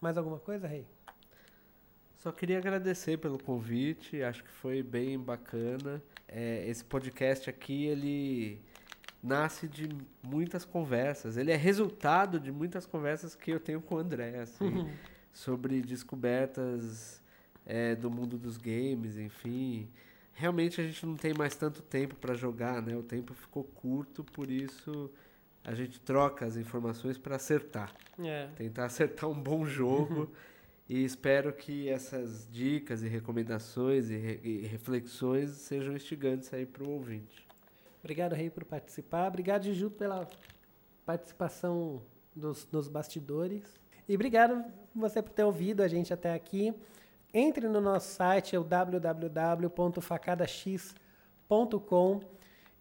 Mais alguma coisa, Rei? Só queria agradecer pelo convite, acho que foi bem bacana. É, esse podcast aqui, ele nasce de muitas conversas. Ele é resultado de muitas conversas que eu tenho com o André, assim, sobre descobertas é, do mundo dos games, enfim. Realmente a gente não tem mais tanto tempo para jogar, né? O tempo ficou curto, por isso a gente troca as informações para acertar É. tentar acertar um bom jogo e espero que essas dicas e recomendações e, re- e reflexões sejam instigantes aí para o ouvinte. Obrigado, Rei, por participar. Obrigado, Juju, pela participação dos, nos bastidores. E obrigado você por ter ouvido a gente até aqui. Entre no nosso site, é o www.facadax.com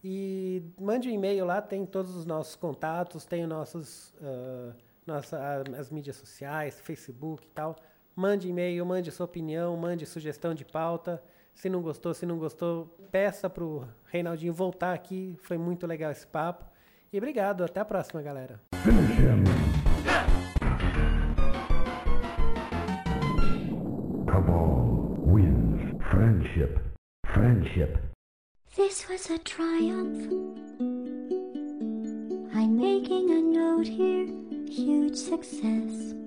e mande um e-mail lá, tem todos os nossos contatos, tem os nossos, ah, nossa, as mídias sociais, Facebook e tal. Mande e-mail, mande sua opinião, mande sugestão de pauta. Se não gostou, se não gostou, peça pro Reinaldinho voltar aqui. Foi muito legal esse papo. E obrigado, até a próxima, galera. Cabal wins. Friendship. Friendship. This was a triumph. I'm making a note here, huge success.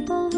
people